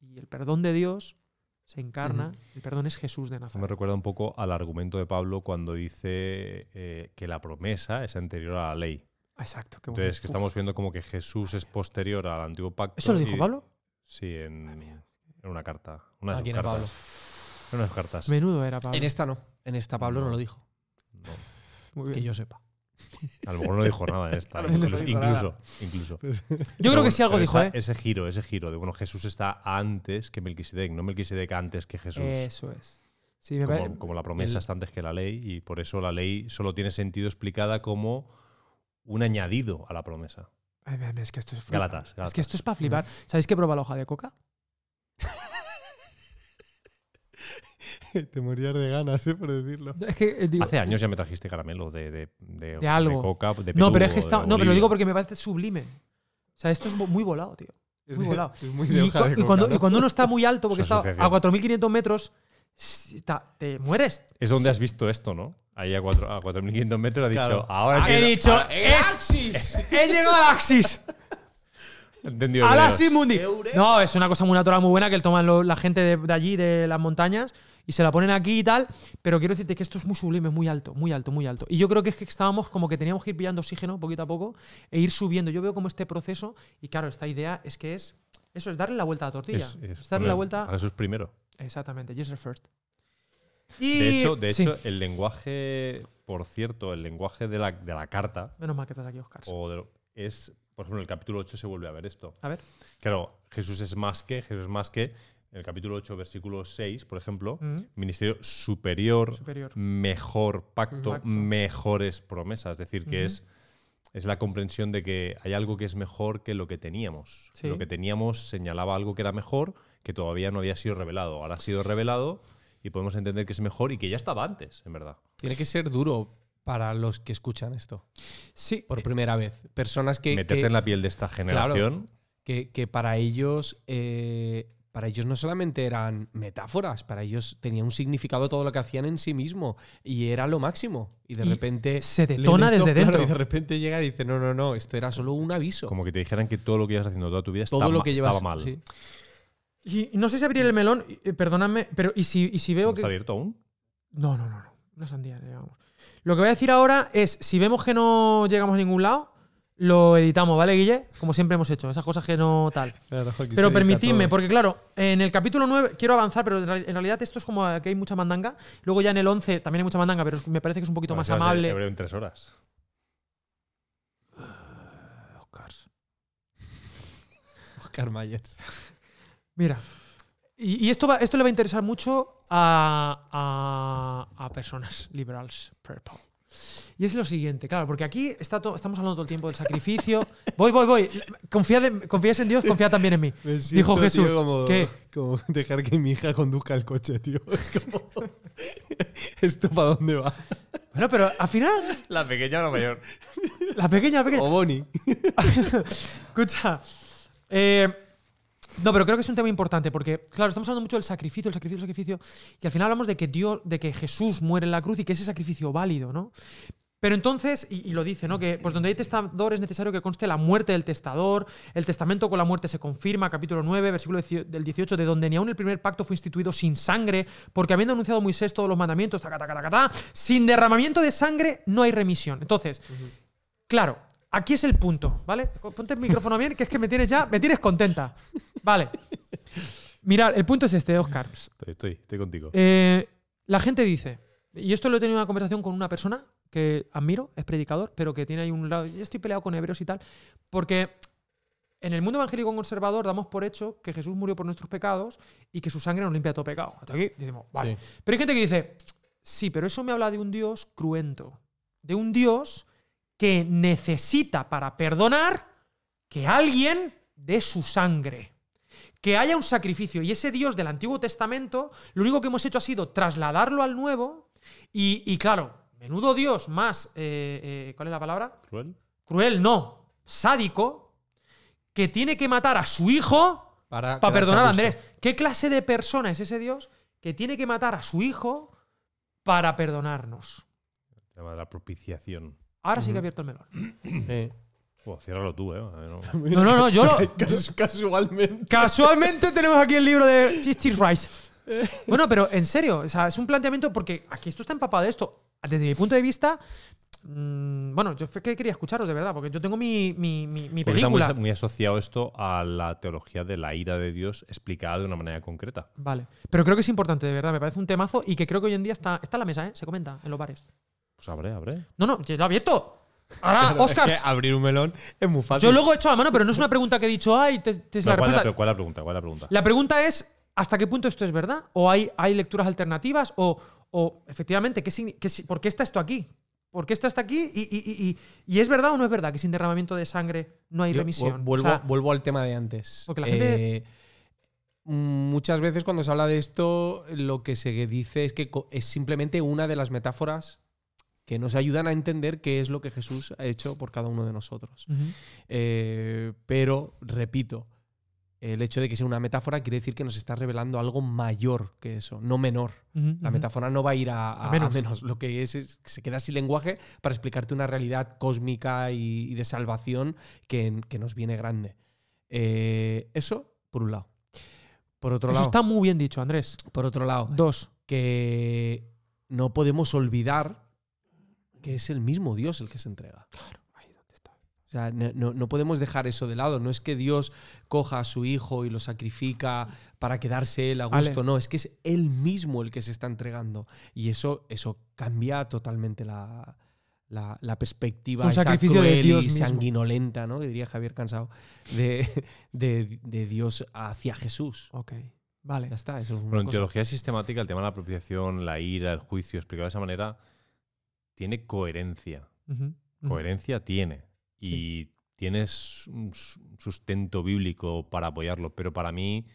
Y el perdón de Dios se encarna, el perdón es Jesús de Eso me Nazaret. recuerda un poco al argumento de Pablo cuando dice eh, que la promesa es anterior a la ley. Exacto, qué bueno. Entonces, que estamos viendo como que Jesús es posterior al antiguo pacto. ¿Eso lo dijo y- Pablo? Sí, en, en una carta. Una de Aquí sus en Pablo. En unas cartas. Menudo era Pablo. En esta no. En esta Pablo no, No. lo dijo. No. Muy Que yo sepa. A lo mejor no dijo nada en esta. A lo mejor no incluso, incluso, incluso. Yo creo que sí algo dijo, esa- ¿eh? Ese giro, ese giro de, bueno, Jesús está antes que Melquisedec, no Melquisedec antes que Jesús. Eso es. Sí, me como, como la promesa el- está antes que la ley y por eso la ley solo tiene sentido explicada como un añadido a la promesa. Ay, Es que esto es Gálatas, Es que esto es para flipar. ¿Sabéis que prueba la hoja de coca? Te morías de ganas, ¿eh? Por decirlo. Es que eh, digo, Hace años ya me trajiste caramelo de, de, de, De algo. coca, de no, Perú pero es que está, no, pero lo digo porque me parece sublime. O sea, esto es muy volado, tío. Muy volado. Es muy Y, cu- y cuando, ¿no? y cuando uno está muy alto, porque está a asociación. 4.500 metros, está- te mueres. Es donde has visto esto, ¿no? Ahí a, cuatro- a 4.500 metros ha dicho, Claro. ahora He dicho, ahora ¡eh! ¡He llegado al Axis! he entendido ¡A el la Dios. Simundi! No, es una cosa muy natural, muy buena que toman lo- la gente de, de allí, de las montañas, y se la ponen aquí y tal. Pero quiero decirte que esto es muy sublime, es muy alto, muy alto, muy alto. Y yo creo que es que estábamos como que teníamos que ir pillando oxígeno poquito a poco e ir subiendo. Yo veo como este proceso, y claro, esta idea es que es. Eso es darle la vuelta a la tortilla. Es, Es, es darle la vuelta. A Jesús primero. Exactamente, Jesus first. Y, De hecho, de sí. hecho el lenguaje, por cierto, el lenguaje de la, de la carta, Menos mal que estás aquí, Oscar. o de lo- es, por ejemplo, en el capítulo 8 se vuelve a ver esto. A ver. Claro, Jesús es más que, Jesús es más que, el capítulo 8, versículo 6, por ejemplo, Mm. ministerio superior, Superior. mejor pacto, Pacto. mejores promesas. Es decir, que es, es la comprensión de que hay algo que es mejor que lo que teníamos. Sí. Lo que teníamos señalaba algo que era mejor, que todavía no había sido revelado. Ahora ha sido revelado y podemos entender que es mejor y que ya estaba antes, en verdad. Tiene que ser duro para los que escuchan esto Sí. por primera vez. Personas que, Meterte que, en la piel de esta generación. que- que para ellos. eh, para ellos no solamente eran metáforas, para ellos tenía un significado todo lo que hacían en sí mismo y era lo máximo. Y de Y repente. se detona esto, desde claro, dentro. y de repente llega y dice: No, no, no, esto era solo un aviso. Como que te dijeran que todo lo que ibas haciendo toda tu vida todo estaba, lo que llevas. estaba mal. sí. Y y no sé si abrir el melón, eh, perdonadme, pero ¿y si, y si veo ¿No que. ¿Está abierto aún? No, no, no, no. Una sandía, digamos. Lo que voy a decir ahora es: si vemos que no llegamos a ningún lado, lo editamos, ¿vale, Guille? Como siempre hemos hecho, esas cosas que no tal. Pero permitidme, porque claro, en el capítulo 9 quiero avanzar, pero en real- en realidad esto es como que hay mucha mandanga. Luego ya en el 11 también hay mucha mandanga, pero me parece que es un poquito Bueno, más amable. en tres horas. Oscars. Oscar Myers. Mira. Y, y esto, va, esto le va a interesar mucho a, a, a personas liberals. purple. Y es lo siguiente, claro, porque aquí está estamos hablando todo el tiempo del sacrificio. Voy, voy, voy. Confiad en- confías en Dios, confía también en mí. Me Dijo Jesús. tío, como, ¿Qué? como dejar que mi hija conduzca el coche, tío. Es como. ¿Esto para dónde va? Bueno, pero al final, La pequeña o la mayor. la pequeña, la pequeña. O Bonnie. Escucha. eh, no, pero creo que es un tema importante porque, claro, estamos hablando mucho del sacrificio, el sacrificio, el sacrificio, y al final hablamos de que Dios, de que Jesús muere en la cruz y que ese sacrificio válido, ¿no? Pero entonces, y, y lo dice, ¿no? Que pues donde hay testador es necesario que conste la muerte del testador, el testamento con la muerte se confirma, capítulo 9, versículo del 18, de donde ni aun el primer pacto fue instituido sin sangre, porque habiendo anunciado Moisés todos los mandamientos, taca, taca, taca, sin derramamiento de sangre no hay remisión. Entonces, Claro, aquí es el punto, ¿vale? Ponte el micrófono bien, que es que me tienes ya, me tienes contenta. Vale. Mirad, el punto es este, Oscar. Estoy, estoy, estoy contigo. Eh, la gente dice, y esto lo he tenido en una conversación con una persona que admiro, es predicador, pero que tiene ahí un lado, yo estoy peleado con hebreos y tal, porque en el mundo evangélico conservador damos por hecho que Jesús murió por nuestros pecados y que su sangre nos limpia todo pecado. Hasta aquí decimos, vale. Sí. Pero hay gente que dice, sí, pero eso me habla de un Dios cruento, de un Dios que necesita para perdonar que alguien dé su sangre. Que haya un sacrificio. Y ese Dios del Antiguo Testamento, lo único que hemos hecho ha sido trasladarlo al Nuevo. Y, y claro, menudo Dios más, eh, eh, ¿cuál es la palabra? ¿Cruel? Cruel, no, sádico, que tiene que matar a su hijo Para, para perdonar a. Andrés. ¿Qué clase de persona es ese Dios que tiene que matar a su hijo para perdonarnos? La propiciación. Ahora sí que Ujú. abierto el melón. Eh. Ciérralo tú, ¿eh? No. No, no, no, yo lo. Cas- Casualmente. Casualmente tenemos aquí el libro de Chisty Rice. Bueno, pero en serio, o sea, es un planteamiento porque aquí esto está empapado de esto. Desde mi punto de vista, mm, bueno, yo es que quería escucharos de verdad, porque yo tengo mi, mi, mi- mi está película. muy, muy asociado esto a la teología de la ira de Dios explicada de una manera concreta. Vale. Pero creo que es importante, de verdad, me parece un temazo y que creo que hoy en día está, está en la mesa, ¿eh? Se comenta en los bares. Pues abre, abre. No, no, ya lo he abierto. Ahora, Claro, es Oscar, que abrir un melón es muy fácil. yo luego he hecho la mano, pero no es una pregunta que he dicho, ay, te, te es la ¿cuál, es respuesta. la, cuál es la pregunta? ¿Cuál es la pregunta? La pregunta es, ¿hasta qué punto esto es verdad? ¿O hay, hay lecturas alternativas? ¿O, o, efectivamente, ¿qué, qué si- ¿por qué está esto aquí? ¿Por qué esto está aquí? Y, y- y- y- es verdad o no es verdad que sin derramamiento de sangre no hay Yo remisión? vu- Vuelvo, O sea, vuelvo al tema de antes. Porque la gente- Eh, muchas veces cuando se habla de esto, lo que se dice es que es simplemente una de las metáforas que nos ayudan a entender qué es lo que Jesús ha hecho por cada uno de nosotros. Eh, pero, repito, el hecho de que sea una metáfora quiere decir que nos está revelando algo mayor que eso, no menor. La metáfora no va a ir a, a- A menos. a menos. Lo que es es que se queda sin lenguaje para explicarte una realidad cósmica y, y de salvación que, que nos viene grande. Eh, eso, por un lado. Por otro Eso lado, está muy bien dicho, Andrés. por otro lado, Dos. que no podemos olvidar que es el mismo Dios el que se entrega. Ahí donde está. O sea, no, no- podemos dejar eso de lado. No es que Dios coja a su hijo y lo sacrifica para quedarse él a gusto. No, es que es él mismo el que se está entregando. Y eso, eso cambia totalmente la, la- la perspectiva Es un esa sacrificio de cruel Dios y sanguinolenta, ¿no? Que diría Javier Cansado, de, de- de Dios hacia Jesús. Ok. Vale. Ya está, eso es una Bueno, en cosa. teología sistemática, el tema de la apropiación, la ira, el juicio, explicado de esa manera, tiene coherencia. Coherencia tiene. Y tienes un sustento bíblico para apoyarlo. Pero para mí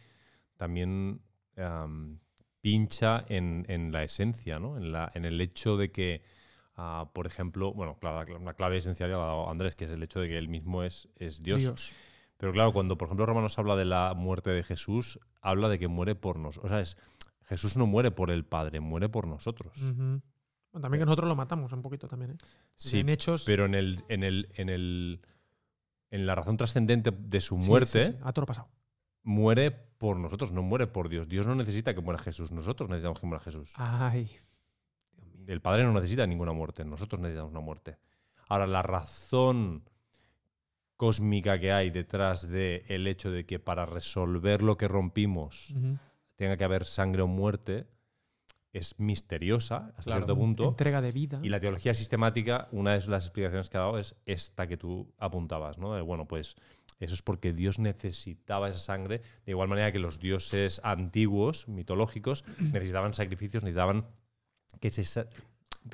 también am, pincha en, en la esencia, ¿no? En, la, en el hecho de que, ah, por ejemplo, bueno, claro, la- una clave esencial ya la ha dado Andrés, que es el hecho de que él mismo es, es Dios. Dios. Pero claro, cuando por ejemplo Romanos habla de la muerte de Jesús, habla de que muere por nosotros. O sea, es, Jesús no muere por el Padre, muere por nosotros. Bueno, también que nosotros lo matamos un poquito también, ¿eh? Sí, en hechos. pero en el, en el, en el, en la razón trascendente de su sí, muerte, sí, A todo pasado. muere por nosotros, no muere por Dios. Dios no necesita que muera Jesús, nosotros necesitamos que muera Jesús. Ay. El Padre no necesita ninguna muerte, nosotros necesitamos una muerte. Ahora, la razón cósmica que hay detrás del el hecho de que para resolver lo que rompimos tenga que haber sangre o muerte es misteriosa hasta Claro. cierto punto. Entrega de vida. Y la teología sistemática, una de las explicaciones que ha dado es esta que tú apuntabas, ¿no? De, bueno, pues eso es porque Dios necesitaba esa sangre, de igual manera que los dioses antiguos, mitológicos, necesitaban sacrificios, necesitaban que, se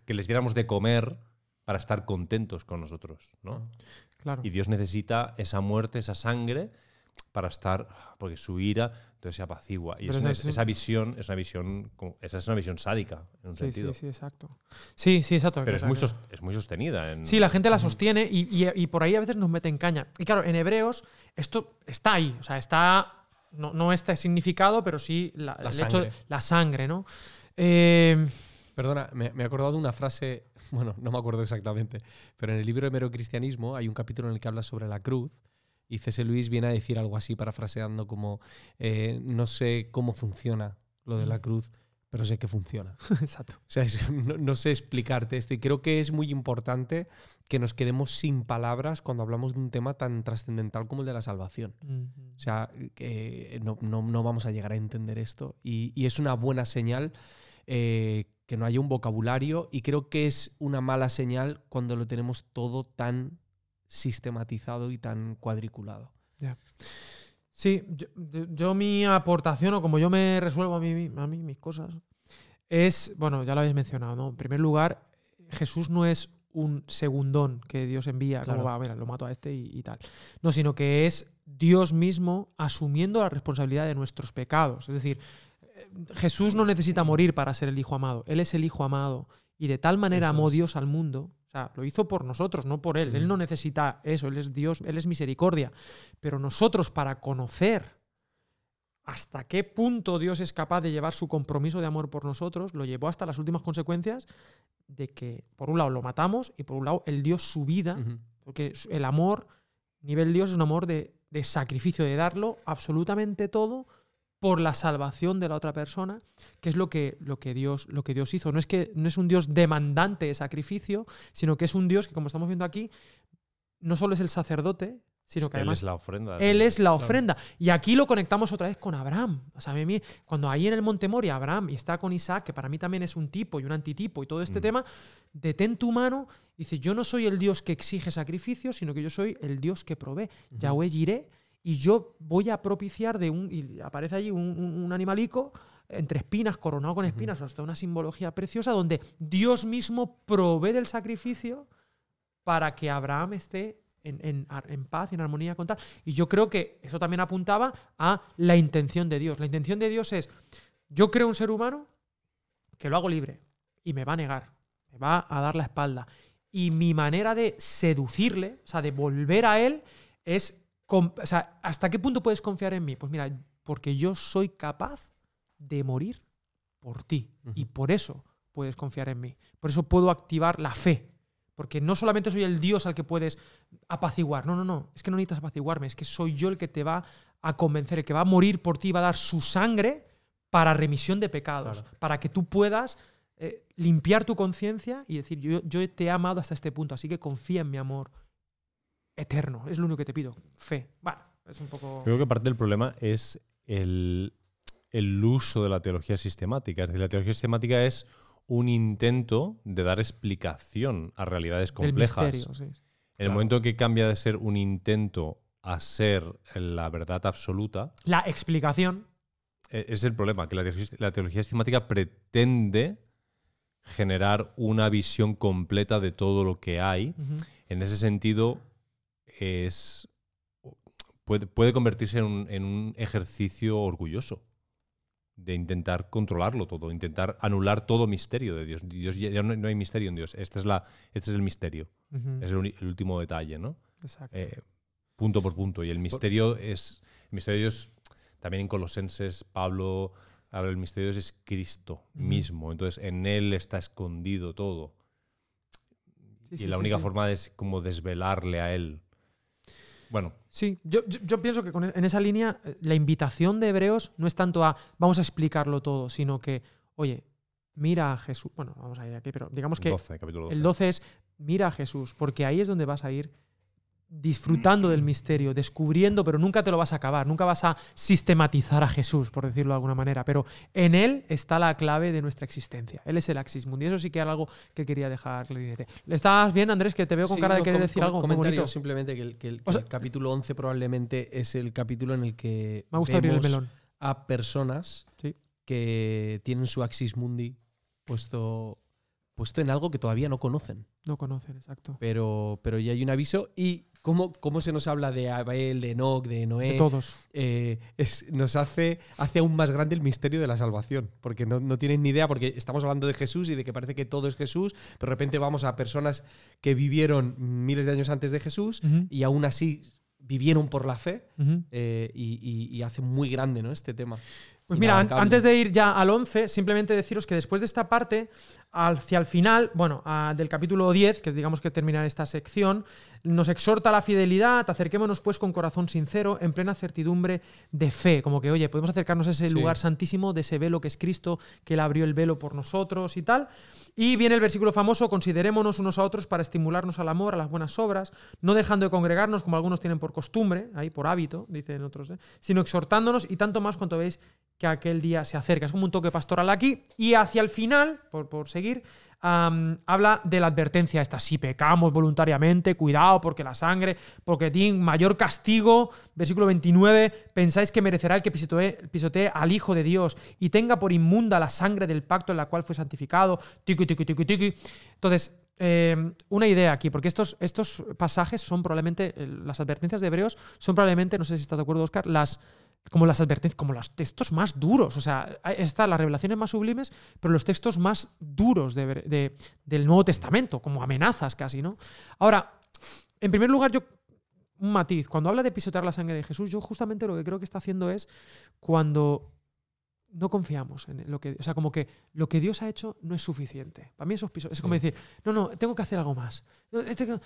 que les diéramos de comer para estar contentos con nosotros, ¿no? Claro. Y Dios necesita esa muerte, esa sangre, para estar, porque su ira entonces se apacigua. Y Pero es una- esa es un- esa visión es una visión, como- esa es una visión sádica, en un sí, sentido. sí, sí, exacto. Sí, sí, exacto. Pero es muy, que- sos- es muy sostenida. En, Sí, la gente la sostiene y, y- y por ahí a veces nos meten caña. Y claro, en hebreos esto está ahí, o sea, está, no, no este significado, pero sí la, La el sangre. hecho, la sangre, ¿no? Eh, Perdona, me, me he acordado de una frase, bueno, no me acuerdo exactamente, pero en el libro de Mero Cristianismo hay un capítulo en el que habla sobre la cruz y C.S. Luis viene a decir algo así, parafraseando como, eh, no sé cómo funciona lo de la cruz, pero sé que funciona. exacto. O sea, es- no, no sé explicarte esto y creo que es muy importante que nos quedemos sin palabras cuando hablamos de un tema tan trascendental como el de la salvación. O sea, no, no- no vamos a llegar a entender esto. Y, y es una buena señal eh, que no haya un vocabulario y creo que es una mala señal cuando lo tenemos todo tan sistematizado y tan cuadriculado. Sí, yo, mi aportación o como yo me resuelvo a mí, a mí mis cosas es, bueno, ya lo habéis mencionado, ¿no? En primer lugar, Jesús no es un segundón que Dios envía, Claro. como va, mira, lo mato a este y, y tal. No, sino que es Dios mismo asumiendo la responsabilidad de nuestros pecados. Es decir, eh, Jesús no necesita morir para ser el Hijo amado. Él es el Hijo amado. Y de tal manera Eso amó es. Dios al mundo. O sea, lo hizo por nosotros, no por Él. Él Ujú. no necesita eso. Él es Dios, Él es misericordia. Pero nosotros, para conocer hasta qué punto Dios es capaz de llevar su compromiso de amor por nosotros, lo llevó hasta las últimas consecuencias de que, por un lado, lo matamos y por un lado, Él dio su vida porque el amor, nivel Dios, es un amor de, de sacrificio, de darlo absolutamente todo por la salvación de la otra persona, que es lo que, lo que, Dios, lo que Dios hizo. No es que no es un Dios demandante de sacrificio, sino que es un Dios que, como estamos viendo aquí, no solo es el sacerdote, sino que Él además es la ofrenda. él es la ofrenda. Y aquí lo conectamos otra vez con Abraham. O sea, a mí, cuando ahí en el Monte Moria Abraham y está con Isaac, que para mí también es un tipo y un antitipo y todo este Mm. tema, detén tu mano. Dice, yo no soy el Dios que exige sacrificio, sino que yo soy el Dios que provee. Yahweh Jireh, y yo voy a propiciar de un... Y aparece allí un, un- un animalico entre espinas, coronado con espinas, o sea, una simbología preciosa donde Dios mismo provee del sacrificio para que Abraham esté en, en en paz y en armonía con tal. Y yo creo que eso también apuntaba a la intención de Dios. La intención de Dios es, yo creo un ser humano que lo hago libre y me va a negar, me va a dar la espalda. Y mi manera de seducirle, o sea, de volver a él, es, con- o sea, ¿hasta qué punto puedes confiar en mí? Pues mira, porque yo soy capaz de morir por ti. Y por eso puedes confiar en mí. Por eso puedo activar la fe. Porque no solamente soy el Dios al que puedes apaciguar. No, no, no. Es que no necesitas apaciguarme. Es que soy yo el que te va a convencer, el que va a morir por ti, va a dar su sangre para remisión de pecados. Para que tú puedas eh, limpiar tu conciencia y decir, yo, yo te he amado hasta este punto, así que confía en mi amor eterno. Es lo único que te pido. Fe. Bueno, es un poco... Creo que parte del problema es el, el uso de la teología sistemática. Es decir, la teología sistemática es un intento de dar explicación a realidades complejas. misterio, sí. En el Claro. momento en que cambia de ser un intento a ser la verdad absoluta, La explicación. e- es el problema, que la teología, la teología sistemática pretende generar una visión completa de todo lo que hay. En ese sentido, es, puede, puede convertirse en un, en un ejercicio orgulloso de intentar controlarlo todo, intentar anular todo misterio de Dios. Dios ya no, no hay misterio en Dios. Este es, la, este es el misterio. Es el, el último detalle, ¿no? Exacto. Eh, punto por punto. Y el misterio es. El misterio de Dios, también en Colosenses, Pablo habla del misterio de Dios es Cristo mismo. Entonces, en él está escondido todo. Sí, y sí, la única sí. forma es como desvelarle a él. Bueno, Sí, yo, yo- yo pienso que con es- en esa línea eh, la invitación de Hebreos no es tanto a vamos a explicarlo todo, sino que, oye, mira a Jesús. Bueno, vamos a ir aquí, pero digamos que 12, capítulo 12. el 12 es mira a Jesús, porque ahí es donde vas a ir disfrutando del misterio, descubriendo, pero nunca te lo vas a acabar, nunca vas a sistematizar a Jesús, por decirlo de alguna manera, pero en Él está la clave de nuestra existencia. Él es el Axis Mundi. Eso sí que era algo que quería dejar clarinete. ¿Estás bien, Andrés? Que te veo con Sí, cara de querer decir algo comentario simplemente que, el, que el- O que sea- el capítulo 11 probablemente es el capítulo en el que Me gusta abrir el vemos melón. a personas Sí. que tienen su Axis Mundi puesto, puesto en algo que todavía no conocen. No conocen, exacto. Pero, pero ya hay un aviso. Y cómo, cómo se nos habla de Abel, de Enoch, de Noé, De todos. eh, es- nos hace, hace aún más grande el misterio de la salvación. Porque no, no tienen ni idea, porque estamos hablando de Jesús y de que parece que todo es Jesús, pero de repente vamos a personas que vivieron miles de años antes de Jesús y aún así vivieron por la fe. eh, y, y- y hace muy grande ¿no? este tema. Pues mira, an- antes de ir ya al 11, simplemente deciros que después de esta parte, hacia el final, bueno, a- del capítulo 10, que es digamos que terminar esta sección, nos exhorta a la fidelidad, acerquémonos pues con corazón sincero, en plena certidumbre de fe, como que, oye, podemos acercarnos a ese Sí. lugar santísimo, de ese velo que es Cristo, que Él abrió el velo por nosotros y tal. Y viene el versículo famoso, considerémonos unos a otros para estimularnos al amor, a las buenas obras, no dejando de congregarnos como algunos tienen por costumbre, ahí por hábito, dicen otros, ¿eh? sino exhortándonos y tanto más cuanto veis que aquel día se acerca. Es como un toque pastoral aquí. Y hacia el final, por, por seguir, habla de la advertencia esta. Si pecamos voluntariamente, cuidado porque la sangre, porque tiene mayor castigo. Versículo 29, pensáis que merecerá el que pisotee, pisotee al Hijo de Dios y tenga por inmunda la sangre del pacto en la cual fue santificado. Tiki, tiki, tiki, tiki. Entonces, eh, una idea aquí, porque estos, estos pasajes son probablemente, eh, las advertencias de Hebreos son probablemente, no sé si estás de acuerdo, Oscar, las, como las advertencias, como los textos más duros. O sea, están las revelaciones más sublimes, pero los textos más duros de- de- del Nuevo Testamento, como amenazas casi, ¿no? Ahora, en primer lugar, yo. Un matiz. Cuando habla de pisotear la sangre de Jesús, yo justamente lo que creo que está haciendo es cuando no confiamos en lo que. O sea, como que lo que Dios ha hecho no es suficiente. Para mí eso es piso- Es como Sí. decir, no, no, tengo que hacer algo más. Este-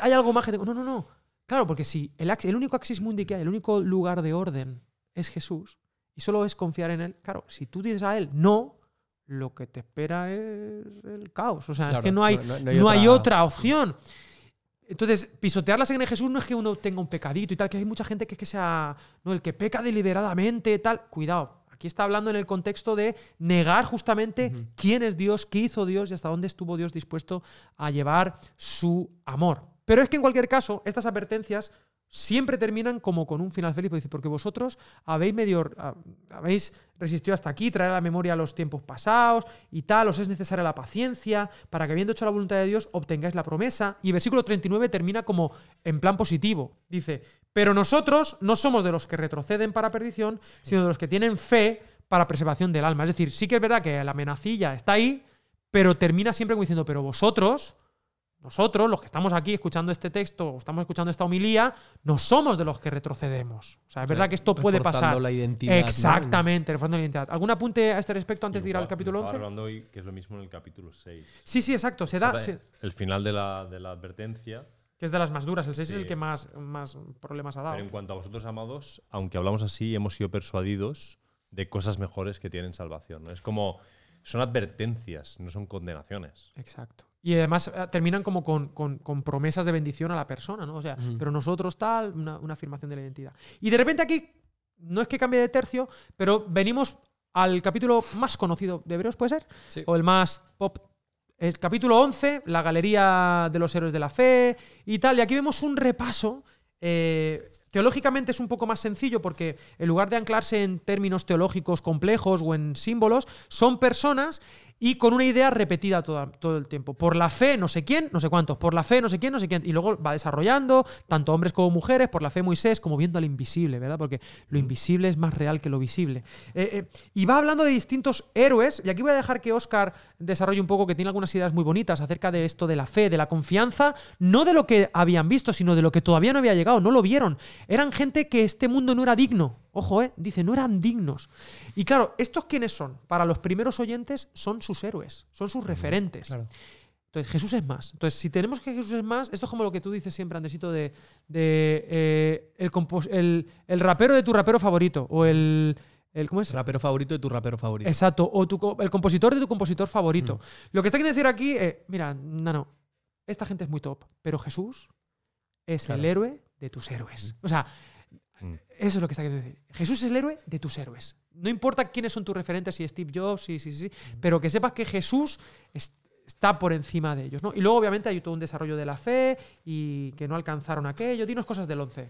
hay, algo más que tengo. No, no, no. Claro, porque si el, el único axis mundi que hay, el único lugar de orden es Jesús y solo es confiar en Él, claro, si tú dices a Él no, lo que te espera es el caos. O sea, es que no hay, no- no- no no hay, hay otra... otra- opción. Entonces, pisotear la sangre de Jesús no es que uno tenga un pecadito y tal, que hay mucha gente que es que sea. No, el que peca deliberadamente, tal. Cuidado. Aquí está hablando en el contexto de negar justamente quién es Dios, qué hizo Dios y hasta dónde estuvo Dios dispuesto a llevar su amor. Pero es que en cualquier caso, estas advertencias siempre terminan como con un final feliz, porque dice, porque vosotros habéis medio ah, habéis resistido hasta aquí, traer a la memoria los tiempos pasados y tal, os es necesaria la paciencia para que habiendo hecho la voluntad de Dios obtengáis la promesa. Y versículo 39 termina como en plan positivo. Dice, pero nosotros no somos de los que retroceden para perdición, sino de los que tienen fe para preservación del alma. Es decir, sí que es verdad que la amenacilla está ahí, pero termina siempre como diciendo, pero vosotros nosotros, los que estamos aquí escuchando este texto o estamos escuchando esta homilía, no somos de los que retrocedemos. O sea, es verdad que esto puede pasar. la identidad. Exactamente, reforzando la identidad. ¿Algún apunte a este respecto antes de ir al capítulo 11? hablando hoy que es lo mismo en el capítulo 6. Sí, sí, exacto. Se da, El final de la, de la, advertencia. Que es de las más duras. El 6 es el que más, más problemas ha dado. Pero en cuanto a vosotros, amados, aunque hablamos así, hemos sido persuadidos de cosas mejores que tienen salvación. Es como. Son advertencias, no son condenaciones. Exacto. Y además eh, terminan como con, promesas de bendición a la persona, ¿no? O sea, pero nosotros tal, una, afirmación de la identidad. Y de repente aquí, no es que cambie de tercio, pero venimos al capítulo más conocido de Hebreos, ¿puede ser? O el más pop. El capítulo 11, la galería de los héroes de la fe y tal. Y aquí vemos un repaso. Eh, Teológicamente es un poco más sencillo porque en lugar de anclarse en términos teológicos complejos o en símbolos, son personas y con una idea repetida todo, el tiempo. Por la fe, no sé quién, no sé cuántos. Por la fe, no sé quién, no sé quién. Y luego va desarrollando, tanto hombres como mujeres, por la fe Moisés, como viendo al invisible, ¿verdad? Porque lo mm. invisible es más real que lo visible. Eh, eh, y va hablando de distintos héroes. Y aquí voy a dejar que Oscar desarrolle un poco, que tiene algunas ideas muy bonitas acerca de esto de la fe, de la confianza, no de lo que habían visto, sino de lo que todavía no había llegado, no lo vieron. Eran gente que este mundo no era digno. Ojo, ¿eh? Dice, no eran dignos. Y claro, ¿estos quiénes son? Para los primeros oyentes son sus héroes, son sus referentes. Entonces, Jesús es más. Entonces, si tenemos que Jesús es más, esto es como lo que tú dices siempre, Andesito, de, de eh, el, el, rapero de tu rapero favorito. O el, el. ¿Cómo es? Rapero favorito de tu rapero favorito. Exacto. O tu, el compositor de tu compositor favorito. Mm. Lo que está queriendo decir aquí, eh, mira, no, no. Esta gente es muy top. Pero Jesús es el héroe de tus héroes. O sea, Mm. Eso es lo que está queriendo decir. Jesús es el héroe de tus héroes. No importa quiénes son tus referentes, si Steve Jobs, sí, sí, sí, mm. pero que sepas que Jesús está por encima de ellos. ¿no? Y luego, obviamente, hay todo un desarrollo de la fe y que no alcanzaron aquello. Dinos cosas del 11.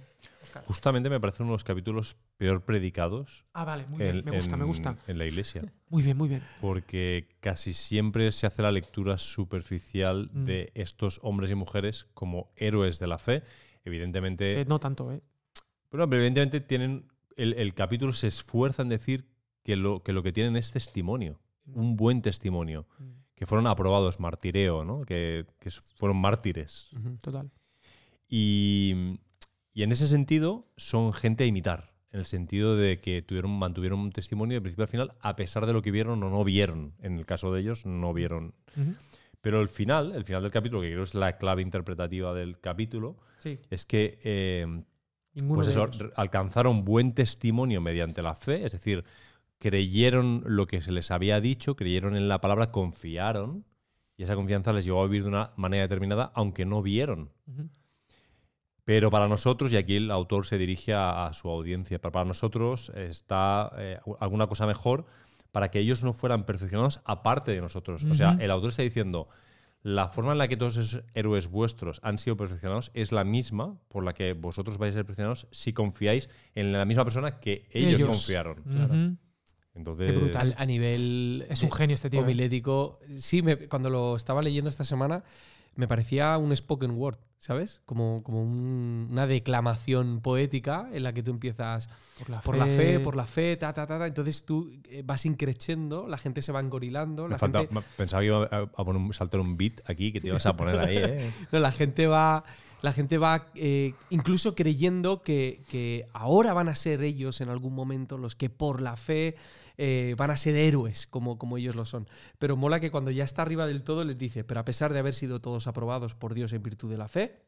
Justamente me parece uno de los capítulos peor predicados. Ah, vale, muy bien. Me gusta, me gusta. En la iglesia. Muy bien, muy bien. Porque casi siempre se hace la lectura superficial mm. de estos hombres y mujeres como héroes de la fe. Evidentemente. no tanto, ¿eh? Pero evidentemente tienen. El, capítulo se esfuerza en decir que lo, que lo que tienen es testimonio. Mm. Un buen testimonio. Mm. Que fueron aprobados, martireo, ¿no? Que, fueron mártires. Total. Y, en ese sentido son gente a imitar. En el sentido de que tuvieron, mantuvieron un testimonio de principio a final, a pesar de lo que vieron o no vieron. En el caso de ellos, no vieron. Pero el final, el final del capítulo, que creo es la clave interpretativa del capítulo, es que eh, pues eso, alcanzaron buen testimonio mediante la fe, es decir, creyeron lo que se les había dicho, creyeron en la palabra, confiaron, y esa confianza les llevó a vivir de una manera determinada, aunque no vieron. Pero para nosotros, y aquí el autor se dirige a, su audiencia, para nosotros está eh, alguna cosa mejor para que ellos no fueran perfeccionados aparte de nosotros. O sea, el autor está diciendo, la forma en la que todos esos héroes vuestros han sido perfeccionados es la misma por la que vosotros vais a ser perfeccionados si confiáis en la misma persona que ellos, confiaron. Entonces, brutal. A nivel. Es un genio este tío. ¿eh? Homilético. Sí, cuando lo estaba leyendo esta semana, me parecía un spoken word, ¿sabes? Como, como una declamación poética en la que tú empiezas por la, fe. por la fe, ta, ta, ta, Entonces tú eh, vas increciendo, la gente se va engorilando. La gente... Pensaba que iba a, poner un, saltar un beat aquí que te ibas a poner ahí, ¿eh? no, la gente va. La gente va eh, incluso creyendo que, que ahora van a ser ellos en algún momento los que por la fe eh, van a ser héroes como, como ellos lo son. Pero mola que cuando ya está arriba del todo les dice, pero a pesar de haber sido todos aprobados por Dios en virtud de la fe,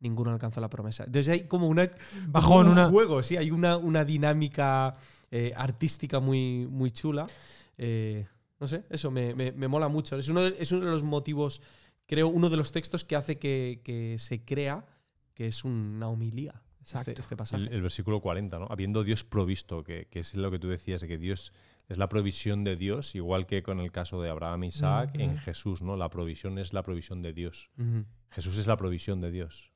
ninguno alcanza la promesa. Entonces hay como una... Bajo un juego, sí, hay una, una dinámica eh, artística muy, muy chula. Eh, no sé, eso me, me, mola mucho. Es uno, de, es uno de los motivos creo, uno de los textos que hace que, que se crea que es una homilía. Exacto. Este, este pasaje. El, el versículo 40, ¿no? Habiendo Dios provisto, que, que es lo que tú decías, de que Dios es la provisión de Dios, igual que con el caso de Abraham e Isaac, en. Jesús, ¿no? La provisión es la provisión de Dios. Jesús es la provisión de Dios.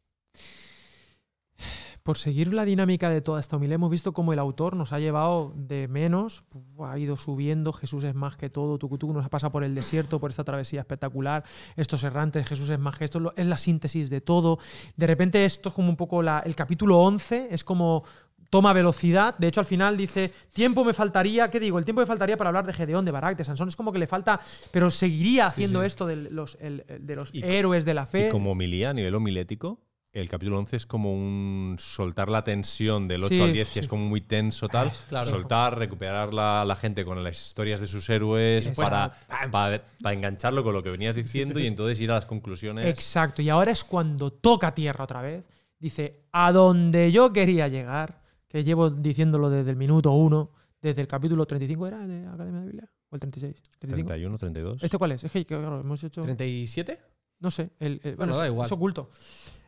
Por seguir la dinámica de toda esta humildad, hemos visto cómo el autor nos ha llevado de menos, ha ido subiendo, Jesús es más que todo, Tucutucu nos ha pasado por el desierto, por esta travesía espectacular, estos errantes, Jesús es más que esto, es la síntesis de todo. De repente esto es como un poco la- el capítulo 11, es como toma velocidad, de hecho al final dice, tiempo me faltaría, ¿qué digo? El tiempo me faltaría para hablar de Gedeón, de Barak, de Sansón, es como que le falta, pero seguiría haciendo sí. esto de los, el- de los héroes de la fe. Y como homilía a nivel homilético, el capítulo 11 es como un soltar la tensión del 8 Sí, al 10, sí. que es como muy tenso tal. Claro. Soltar, recuperar la, la gente con las historias de sus héroes para, para, para engancharlo con lo que venías diciendo y entonces ir a las conclusiones. Exacto, y ahora es cuando toca tierra otra vez. Dice, a donde yo quería llegar, que llevo diciéndolo desde el minuto uno, desde el capítulo 35 era de Academia de Biblia, o el 36. 35. 31, 32. ¿Este cuál es? Es que claro, hemos hecho... ¿37? No sé, el, el- Bueno, da igual. es oculto.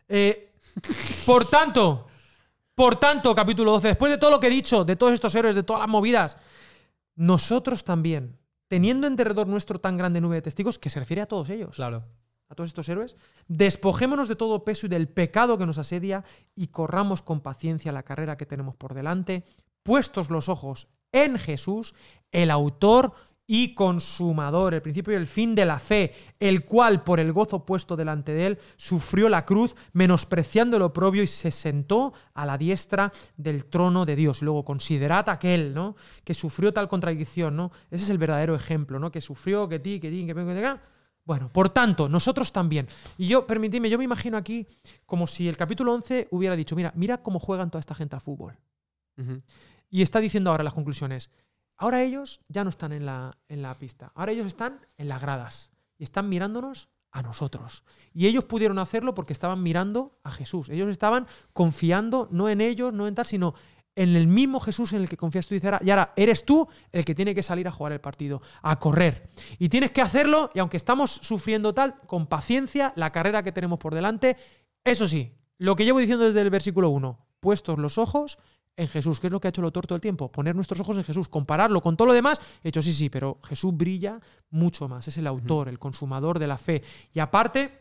Eh, por tanto, por tanto, capítulo 12, después de todo lo que he dicho, de todos estos héroes, de todas las movidas, nosotros también, teniendo en derredor nuestro tan grande nube de testigos, que se refiere a todos ellos, Claro. a todos estos héroes, despojémonos de todo peso y del pecado que nos asedia y corramos con paciencia la carrera que tenemos por delante, puestos los ojos en Jesús, el autor y consumador, el principio y el fin de la fe, el cual por el gozo puesto delante de él sufrió la cruz, menospreciando el oprobio y se sentó a la diestra del trono de Dios. Luego considerad aquel, ¿no? Que sufrió tal contradicción, ¿no? Ese es el verdadero ejemplo, ¿no? Que sufrió, que ti, que ti, que que que bueno, por tanto, nosotros también. Y yo, permitidme, yo me imagino aquí como si el capítulo 11 hubiera dicho, mira, mira cómo juegan toda esta gente al fútbol. Y está diciendo ahora las conclusiones. Ahora ellos ya no están en la, en la pista. Ahora ellos están en las gradas. Y están mirándonos a nosotros. Y ellos pudieron hacerlo porque estaban mirando a Jesús. Ellos estaban confiando no en ellos, no en tal, sino en el mismo Jesús en el que confías tú. Y y ahora eres tú el que tiene que salir a jugar el partido, a correr. Y tienes que hacerlo, y aunque estamos sufriendo tal, con paciencia, la carrera que tenemos por delante. Eso sí, lo que llevo diciendo desde el versículo 1, puestos los ojos en Jesús, que es lo que ha hecho el autor todo el tiempo, poner nuestros ojos en Jesús, compararlo con todo lo demás, he hecho sí, sí, pero Jesús brilla mucho más, es el autor, el consumador de la fe. Y aparte,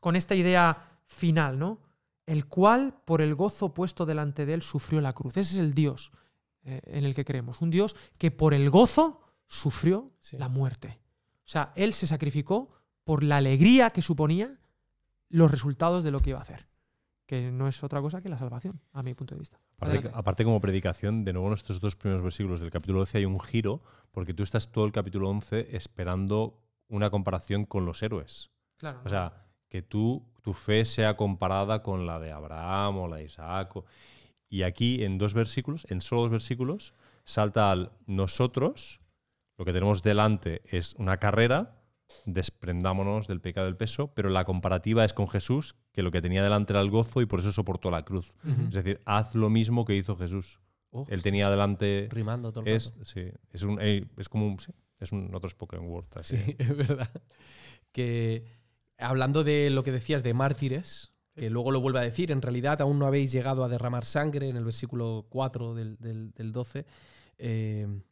con esta idea final, ¿no? El cual, por el gozo puesto delante de él, sufrió la cruz. Ese es el Dios eh, en el que creemos, un Dios que por el gozo sufrió Sí. la muerte. O sea, él se sacrificó por la alegría que suponía los resultados de lo que iba a hacer, que no es otra cosa que la salvación, a mi punto de vista. Aparte, como predicación, de nuevo en estos dos primeros versículos del capítulo 12 hay un giro, porque tú estás todo el capítulo 11 esperando una comparación con los héroes. Claro, O sea, que tú, tu fe sea comparada con la de Abraham o la de Isaac. o- Y aquí, en dos versículos, en solo dos versículos, salta al nosotros, lo que tenemos delante es una carrera, desprendámonos del pecado del peso, pero la comparativa es con Jesús, que lo que tenía delante era el gozo y por eso soportó la cruz. Es decir, haz lo mismo que hizo Jesús. Oh, Él tenía delante... rimando todo el Es, rato. sí, es, un, eh, es como un, sí, es un otro spoken word. así. Sí, es verdad. Que hablando de lo que decías de mártires, que luego lo vuelve a decir, en realidad aún no habéis llegado a derramar sangre en el versículo 4 del, del- del 12. eh, e-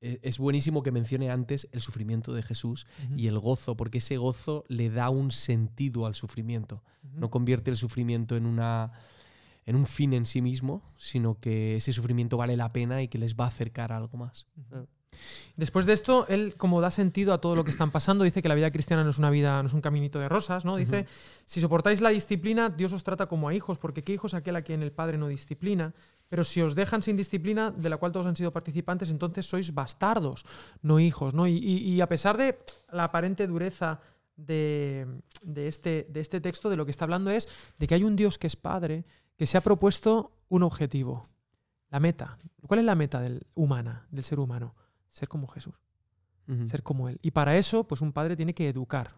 es buenísimo que mencione antes el sufrimiento de Jesús y el gozo, porque ese gozo le da un sentido al sufrimiento. No convierte el sufrimiento en una en un fin en sí mismo, sino que ese sufrimiento vale la pena y que les va a acercar a algo más. Después de esto, él, como da sentido a todo lo que están pasando, dice que la vida cristiana no es una vida, no es un caminito de rosas, ¿no? Dice, si soportáis la disciplina, Dios os trata como a hijos, porque qué hijos aquel a quien el Padre no disciplina. Pero si os dejan sin disciplina, de la cual todos han sido participantes, entonces sois bastardos, no hijos, ¿no? Y, y- y a pesar de la aparente dureza de, de este, de este texto, de lo que está hablando es de que hay un Dios que es Padre, que se ha propuesto un objetivo, la meta. ¿Cuál es la meta del, humana, del ser humano? Ser como Jesús ser como él. Y para eso, pues un padre tiene que educar.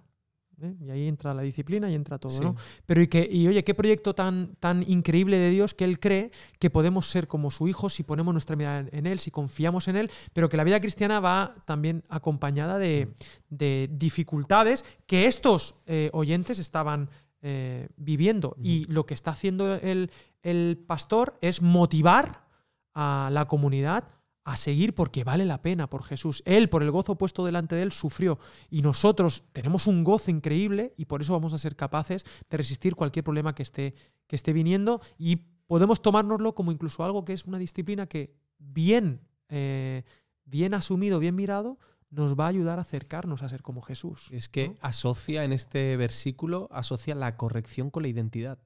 ¿eh? Y ahí entra la disciplina y entra todo, Sí. ¿no? Pero y que, y oye, qué proyecto tan, tan increíble de Dios que Él cree que podemos ser como su hijo si ponemos nuestra mirada en, Él, si confiamos en Él, pero que la vida cristiana va también acompañada de, de dificultades que estos eh, oyentes estaban eh, viviendo. Y lo que está haciendo el, el pastor es motivar a la comunidad a seguir porque vale la pena por Jesús. Él, por el gozo puesto delante de él, sufrió. Y nosotros tenemos un gozo increíble y por eso vamos a ser capaces de resistir cualquier problema que esté, que esté viniendo y podemos tomárnoslo como incluso algo que es una disciplina que bien, eh, bien asumido, bien mirado, nos va a ayudar a acercarnos a ser como Jesús. Es que ¿no? asocia en este versículo, asocia la corrección con la identidad.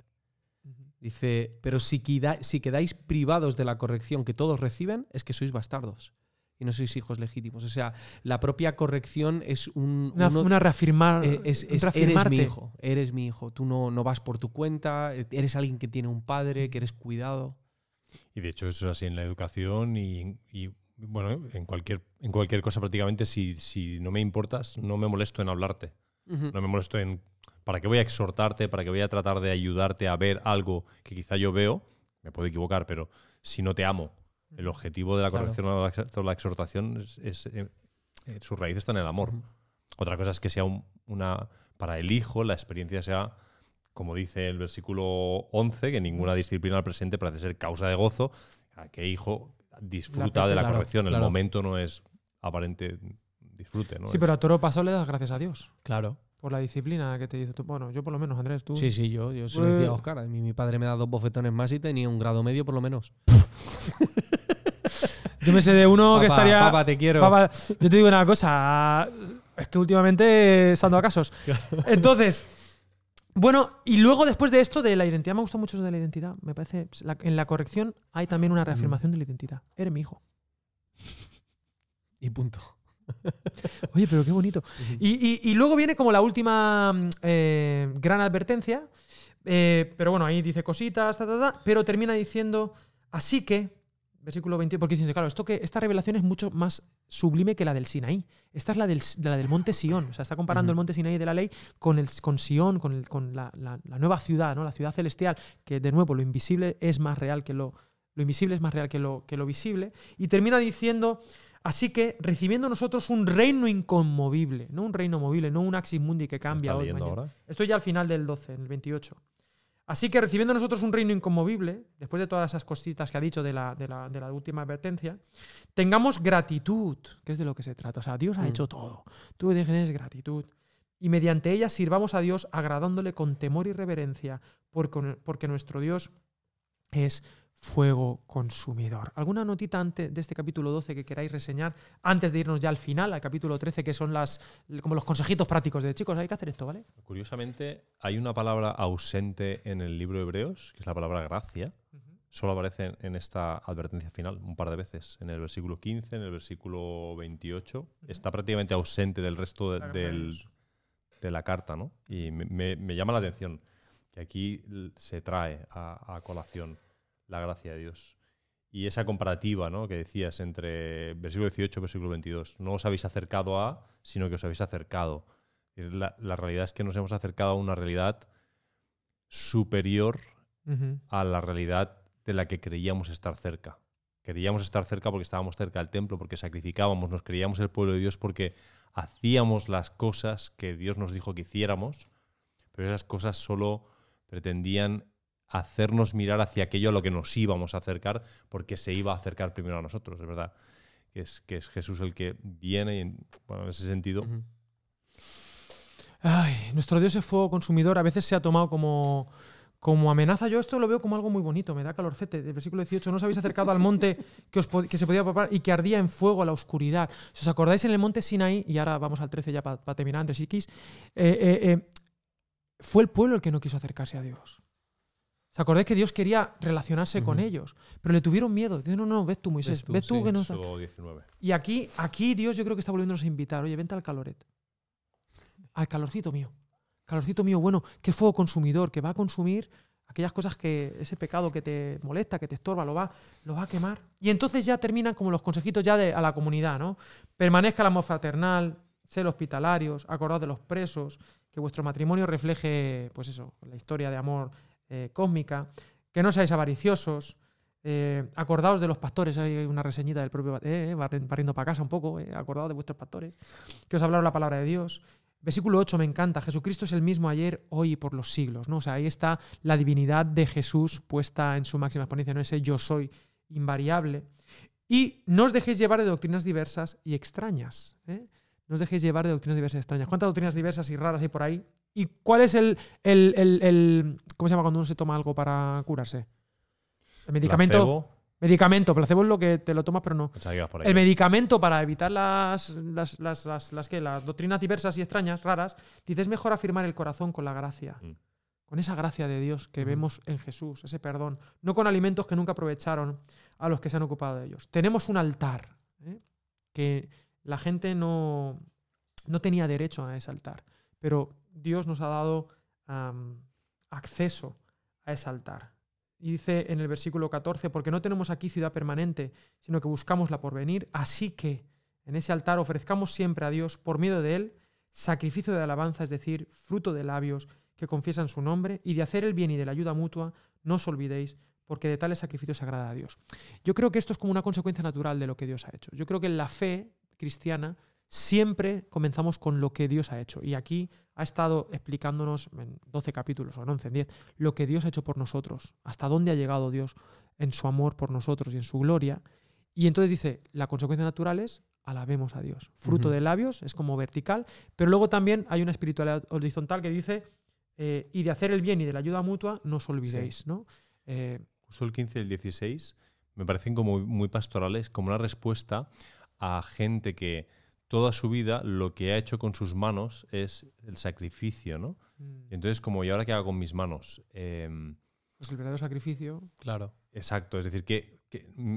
Dice, pero si, queda- si quedáis privados de la corrección que todos reciben, es que sois bastardos y no sois hijos legítimos. O sea, la propia corrección es un... Una, uno- una reafirmar, eh, es- eres mi hijo, eres mi hijo. Tú no, no vas por tu cuenta, eres alguien que tiene un padre, que eres cuidado. Y de hecho eso es así en la educación y, y, bueno, en cualquier, en cualquier cosa prácticamente, si, si no me importas, no me molesto en hablarte. No me molesto en... ¿Para qué voy a exhortarte? ¿Para qué voy a tratar de ayudarte a ver algo que quizá yo veo? Me puedo equivocar, pero si no te amo, el objetivo de la Claro. corrección o la ex- o la exhortación es... es, eh, eh, su raíz está en el amor. Otra cosa es que sea un- una... Para el hijo la experiencia sea, como dice el versículo 11, que ninguna disciplina al presente parece ser causa de gozo. ¿A qué hijo disfruta de la Claro, corrección? El claro. momento no es aparente disfrute, ¿no? Sí, pero a toro paso le das gracias a Dios Claro. Por la disciplina que te dice tú. Bueno, yo por lo menos, Andrés, tú. Sí, sí, yo, yo se lo decía a Oscar. A mí mi padre me da dos bofetones más y tenía un grado medio por lo menos. Yo me sé de uno que estaría. papá, te quiero. Papá, yo te digo una cosa. Es que últimamente saldo a casos. Entonces. Bueno, y luego después de esto, de la identidad, me gustó mucho eso de la identidad. Me parece. la- en la corrección hay también una reafirmación de la identidad. Eres mi hijo. Y punto. Oye, pero qué bonito. Y, y- y luego viene como la última eh, gran advertencia. eh, pero bueno, ahí dice cositas, ta, ta, ta, pero termina diciendo, así que, versículo 20, porque dice, claro, esto que, esta revelación es mucho más sublime que la del Sinaí. Esta es la del, de la del monte Sión. O sea, está comparando el monte Sinaí de la ley con, el, con Sión, con, el- con la, la- la nueva ciudad, ¿no? la ciudad celestial, que de nuevo lo invisible es más real que lo, lo invisible es más real que lo, que lo visible. Y termina diciendo, así que recibiendo nosotros un reino inconmovible, no un reino movible, no un axis mundi que ¿Lo cambia hoy, mañana. ahora? Estoy ya al final del 12, en el 28. Así que recibiendo nosotros un reino inconmovible, después de todas esas cositas que ha dicho de la, de la- de la última advertencia, tengamos gratitud, que es de lo que se trata. O sea, Dios ha Mm. hecho todo. Tú tienes gratitud. Y mediante ella sirvamos a Dios agradándole con temor y reverencia, porque, porque nuestro Dios es fuego consumidor. ¿Alguna notita antes de este capítulo 12 que queráis reseñar antes de irnos ya al final, al capítulo 13, que son las como los consejitos prácticos de chicos, hay que hacer esto, ¿vale? Curiosamente, hay una palabra ausente en el libro de Hebreos, que es la palabra gracia. Solo aparece en- esta advertencia final un par de veces, en el versículo 15, en el versículo 28. Está prácticamente ausente del resto de, del- de la carta, ¿no? Y me, me- me llama la atención que aquí se trae a, a colación la gracia de Dios. Y esa comparativa ¿no? que decías entre versículo 18 y versículo 22. No os habéis acercado a, sino que os habéis acercado. La, la realidad es que nos hemos acercado a una realidad superior a la realidad de la que creíamos estar cerca. Creíamos estar cerca porque estábamos cerca del templo, porque sacrificábamos, nos creíamos el pueblo de Dios porque hacíamos las cosas que Dios nos dijo que hiciéramos, pero esas cosas solo pretendían hacernos mirar hacia aquello a lo que nos íbamos a acercar, porque se iba a acercar primero a nosotros, es verdad. Que es, que es Jesús el que viene y, en- bueno, en ese sentido, nuestro Dios es fuego consumidor. A veces se ha tomado como, como amenaza. Yo esto lo veo como algo muy bonito. Me da calorcete. Del versículo 18. No os habéis acercado al monte que, os que se podía papar y que ardía en fuego a la oscuridad. Si os acordáis en el monte Sinaí, y ahora vamos al 13 ya para terminar X, eh, eh, eh, fue el pueblo el que no quiso acercarse a Dios. ¿Os acordáis que Dios quería relacionarse con ellos? Pero le tuvieron miedo. Dice, no, no, ves tú, Moisés. Ves tú, Ves tú, sí. que no... Éxodo 19. Y aquí, aquí Dios yo creo que está volviéndonos a invitar. Oye, vente al caloret. Al calorcito mío. Calorcito mío, bueno, es fuego consumidor, que va a consumir aquellas cosas que, ese pecado que te molesta, que te estorba, lo va, lo va a quemar. Y entonces ya terminan como los consejitos ya de, a la comunidad, ¿no? Permanezca el amor fraternal, sed hospitalarios, acordaos de los presos, que vuestro matrimonio refleje, pues eso, la historia de amor eh, cósmica, que no seáis avariciosos, eh, acordaos de los pastores, hay una reseñita del propio, eh, eh, barriendo para casa un poco, acordaos de vuestros pastores, que os hablaron la palabra de Dios. Versículo 8 me encanta, Jesucristo es el mismo ayer, hoy y por los siglos, ¿no? O sea, ahí está la divinidad de Jesús puesta en su máxima exponencia, no ese yo soy invariable. Y no os dejéis llevar de doctrinas diversas y extrañas. No os dejéis llevar de doctrinas diversas y extrañas. ¿Cuántas doctrinas diversas y raras hay por ahí? ¿Y cuál es el, el- el- el- ¿Cómo se llama cuando uno se toma algo para curarse? El medicamento. Placebo, Medicamento. Placebo es lo que te lo tomas, pero no. por. El medicamento para evitar las, las, las, las, las doctrinas diversas y extrañas, raras, dice es mejor afirmar el corazón con la gracia. Mm. Con esa gracia de Dios que vemos en Jesús, ese perdón. No con alimentos que nunca aprovecharon a los que se han ocupado de ellos. Tenemos un altar ¿eh? que la gente no, no tenía derecho a ese altar. Pero Dios nos ha dado acceso a ese altar. Y dice en el versículo 14, porque no tenemos aquí ciudad permanente, sino que buscamos la porvenir, así que en ese altar ofrezcamos siempre a Dios, por medio de él, sacrificio de alabanza, es decir, fruto de labios que confiesan su nombre, y de hacer el bien y de la ayuda mutua, no os olvidéis, porque de tales sacrificios se agrada a Dios. Yo creo que esto es como una consecuencia natural de lo que Dios ha hecho. Yo creo que la fe cristiana siempre comenzamos con lo que Dios ha hecho. Y aquí ha estado explicándonos en 12 capítulos o en 11, en 10, lo que Dios ha hecho por nosotros, hasta dónde ha llegado Dios en su amor por nosotros y en su gloria. Y entonces dice, la consecuencia natural es alabemos a Dios. Fruto Ujú. de labios es como vertical, pero luego también hay una espiritualidad horizontal que dice, eh, y de hacer el bien y de la ayuda mutua, no os olvidéis. ¿no? Eh, Justo el 15 y el 16 me parecen como muy pastorales, como una respuesta a gente que toda su vida lo que ha hecho con sus manos es el sacrificio, ¿no? Y entonces, como, ¿y ahora qué hago con mis manos? Em, pues el verdadero sacrificio. Claro. Exacto, es decir, que, que, mm,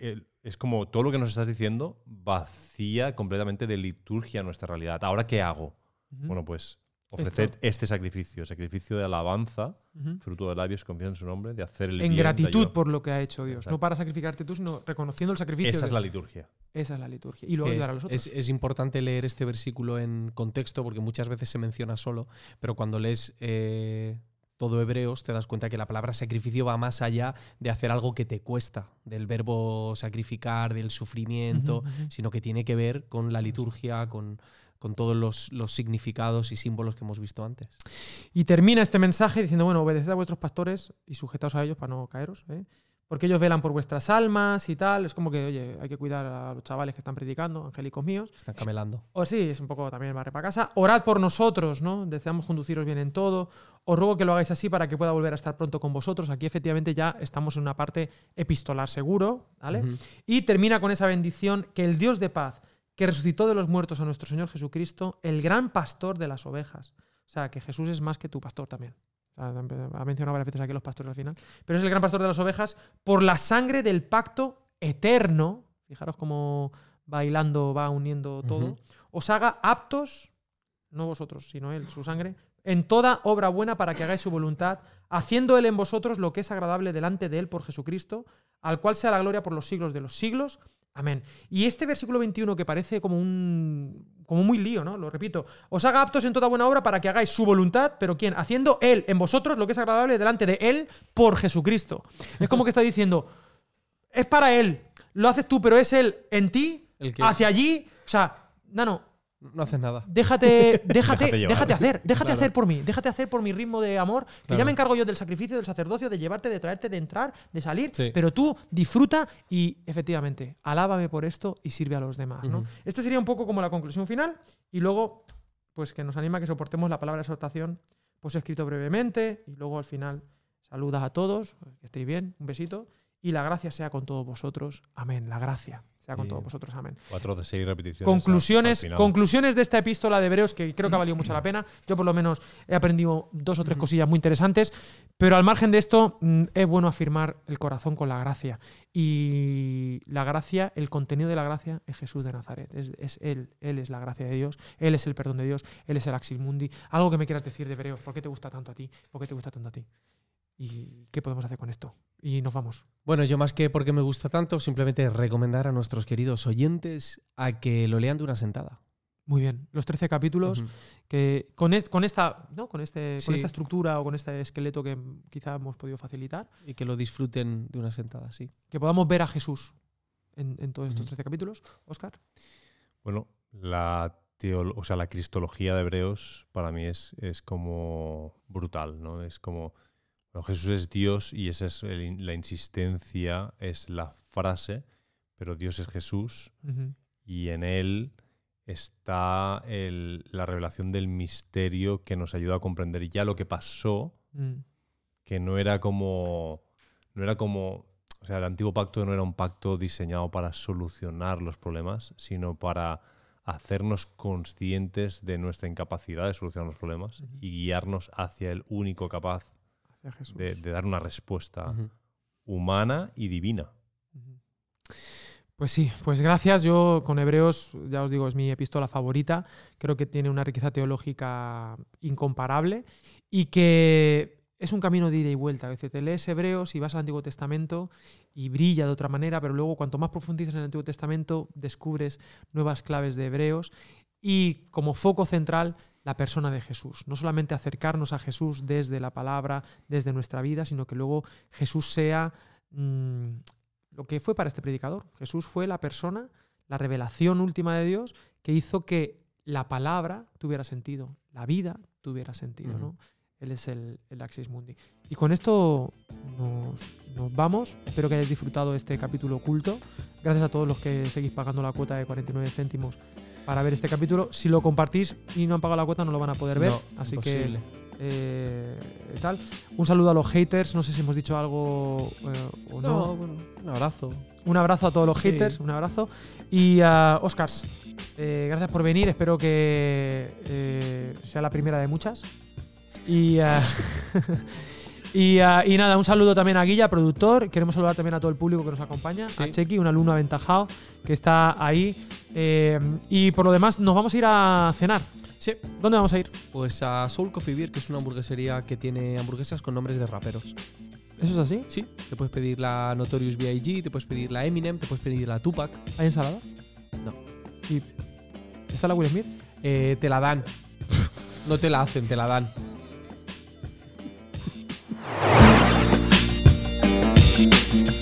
el- es como todo lo que nos estás diciendo vacía completamente de liturgia nuestra realidad. ¿Ahora qué hago? Bueno, pues ofreced Esto. este sacrificio, sacrificio de alabanza, fruto de labios, confía en su nombre, de hacer el En bien, gratitud por lo que ha hecho Dios. Exacto. No para sacrificarte tú, sino reconociendo el sacrificio. Esa de- es la liturgia. Esa es la liturgia. Y luego Eh, ayudar a los otros. es, es importante leer este versículo en contexto porque muchas veces se menciona solo, pero cuando lees eh, todo Hebreos te das cuenta que la palabra sacrificio va más allá de hacer algo que te cuesta, del verbo sacrificar, del sufrimiento, sino que tiene que ver con la liturgia, con, con todos los, los significados y símbolos que hemos visto antes. Y termina este mensaje diciendo, bueno, obedeced a vuestros pastores y sujetaos a ellos para no caeros, ¿eh? porque ellos velan por vuestras almas y tal. Es como que, oye, hay que cuidar a los chavales que están predicando, angélicos míos. Están camelando. O sí, es un poco también barre para casa. Orad por nosotros, ¿no? Deseamos conduciros bien en todo. Os ruego que lo hagáis así para que pueda volver a estar pronto con vosotros. Aquí efectivamente ya estamos en una parte epistolar seguro, ¿vale? Y termina con esa bendición que el Dios de paz, que resucitó de los muertos a nuestro Señor Jesucristo, el gran pastor de las ovejas. O sea, que Jesús es más que tu pastor también. Ha mencionado varias veces aquí los pastores al final. Pero es el gran pastor de las ovejas por la sangre del pacto eterno. Fijaros cómo bailando va uniendo todo. Os haga aptos, no vosotros, sino Él, su sangre, en toda obra buena para que hagáis su voluntad, haciendo Él en vosotros lo que es agradable delante de Él por Jesucristo, al cual sea la gloria por los siglos de los siglos. Amén. Y este versículo 21 que parece como un como muy lío, ¿no? Lo repito. Os haga aptos en toda buena obra para que hagáis su voluntad, pero ¿quién? Haciendo Él en vosotros lo que es agradable delante de Él por Jesucristo. Es como que está diciendo, es para Él, lo haces tú, pero es Él en ti, El hacia allí. O sea, no, no haces nada. déjate, déjate, Déjate hacer, déjate Claro. hacer por mí, déjate hacer por mi ritmo de amor, que ya me encargo yo del sacrificio, del sacerdocio, de llevarte, de traerte, de entrar, de salir, Sí. pero tú disfruta y efectivamente, alábame por esto y sirve a los demás. ¿no? Este sería un poco como la conclusión final y luego, pues que nos anima a que soportemos la palabra de exhortación, pues escrito brevemente y luego al final saludas a todos, que estéis bien, un besito y la gracia sea con todos vosotros. Amén. La gracia sea con Sí. todos vosotros. Amén. Cuatro de seis repeticiones. Conclusiones, conclusiones de esta epístola de Hebreos que creo que ha valido mucho la pena. Yo por lo menos he aprendido dos o tres cosillas muy interesantes, pero al margen de esto mm, es bueno afirmar el corazón con la gracia. Y la gracia, el contenido de la gracia es Jesús de Nazaret. Es, es Él, Él es la gracia de Dios, Él es el perdón de Dios, Él es el Axil Mundi. Algo que me quieras decir de Hebreos, ¿por qué te gusta tanto a ti? ¿Por qué te gusta tanto a ti? ¿Y qué podemos hacer con esto? Y nos vamos. Bueno, yo más que porque me gusta tanto, simplemente recomendar a nuestros queridos oyentes a que lo lean de una sentada. Muy bien. Los 13 capítulos que con, est- con esta, ¿no? con, este, con esta estructura o con este esqueleto que quizá hemos podido facilitar, Y que lo disfruten de una sentada, sí. que podamos ver a Jesús en, en todos estos Ujú. 13 capítulos. Oscar. Bueno, la, teolo- o sea, la cristología de Hebreos para mí es, es como brutal, ¿no? Es como, bueno, Jesús es Dios y esa es el la insistencia, es la frase, pero Dios es Jesús y en él está el- la revelación del misterio que nos ayuda a comprender ya lo que pasó, Mm. que no era como, no era como, o sea, el antiguo pacto no era un pacto diseñado para solucionar los problemas, sino para hacernos conscientes de nuestra incapacidad de solucionar los problemas y guiarnos hacia el único capaz Jesús. de, de dar una respuesta humana y divina. Pues sí, pues gracias. Yo con Hebreos, ya os digo, es mi epístola favorita. Creo que tiene una riqueza teológica incomparable y que es un camino de ida y vuelta. Es decir, te lees Hebreos y vas al Antiguo Testamento y brilla de otra manera, pero luego cuanto más profundizas en el Antiguo Testamento, descubres nuevas claves de Hebreos y como foco central la persona de Jesús. No solamente acercarnos a Jesús desde la palabra, desde nuestra vida, sino que luego Jesús sea mm, lo que fue para este predicador. Jesús fue la persona, la revelación última de Dios que hizo que la palabra tuviera sentido, la vida tuviera sentido. ¿no? Él es el, el Axis Mundi. Y con esto nos, nos vamos. Espero que hayáis disfrutado este capítulo oculto. Gracias a todos los que seguís pagando la cuota de 49 céntimos para ver este capítulo. Si lo compartís y no han pagado la cuota, no lo van a poder ver. No, Así imposible. que eh, tal. Un saludo a los haters. No sé si hemos dicho algo eh, o no. No, bueno, un abrazo. Un abrazo a todos los Sí. haters, un abrazo. Y a Oscars, eh, gracias por venir. Espero que sea la primera de muchas. Y, ah, y, ah, y nada, un saludo también a Guilla, productor. Queremos saludar también a todo el público que nos acompaña. Sí. A Chequi, un alumno aventajado que está ahí. Eh, y por lo demás, nos vamos a ir a cenar. Sí, ¿Dónde vamos a ir? pues a Soul Coffee Beer, que es una hamburguesería que tiene hamburguesas con nombres de raperos. ¿Eso es así? Sí, te puedes pedir la Notorious B.I.G., te puedes pedir la Eminem, te puedes pedir la Tupac. ¿Hay ensalada? No. ¿Y está la Will Smith? Eh, te la dan. no te la hacen, te la dan. Thank you.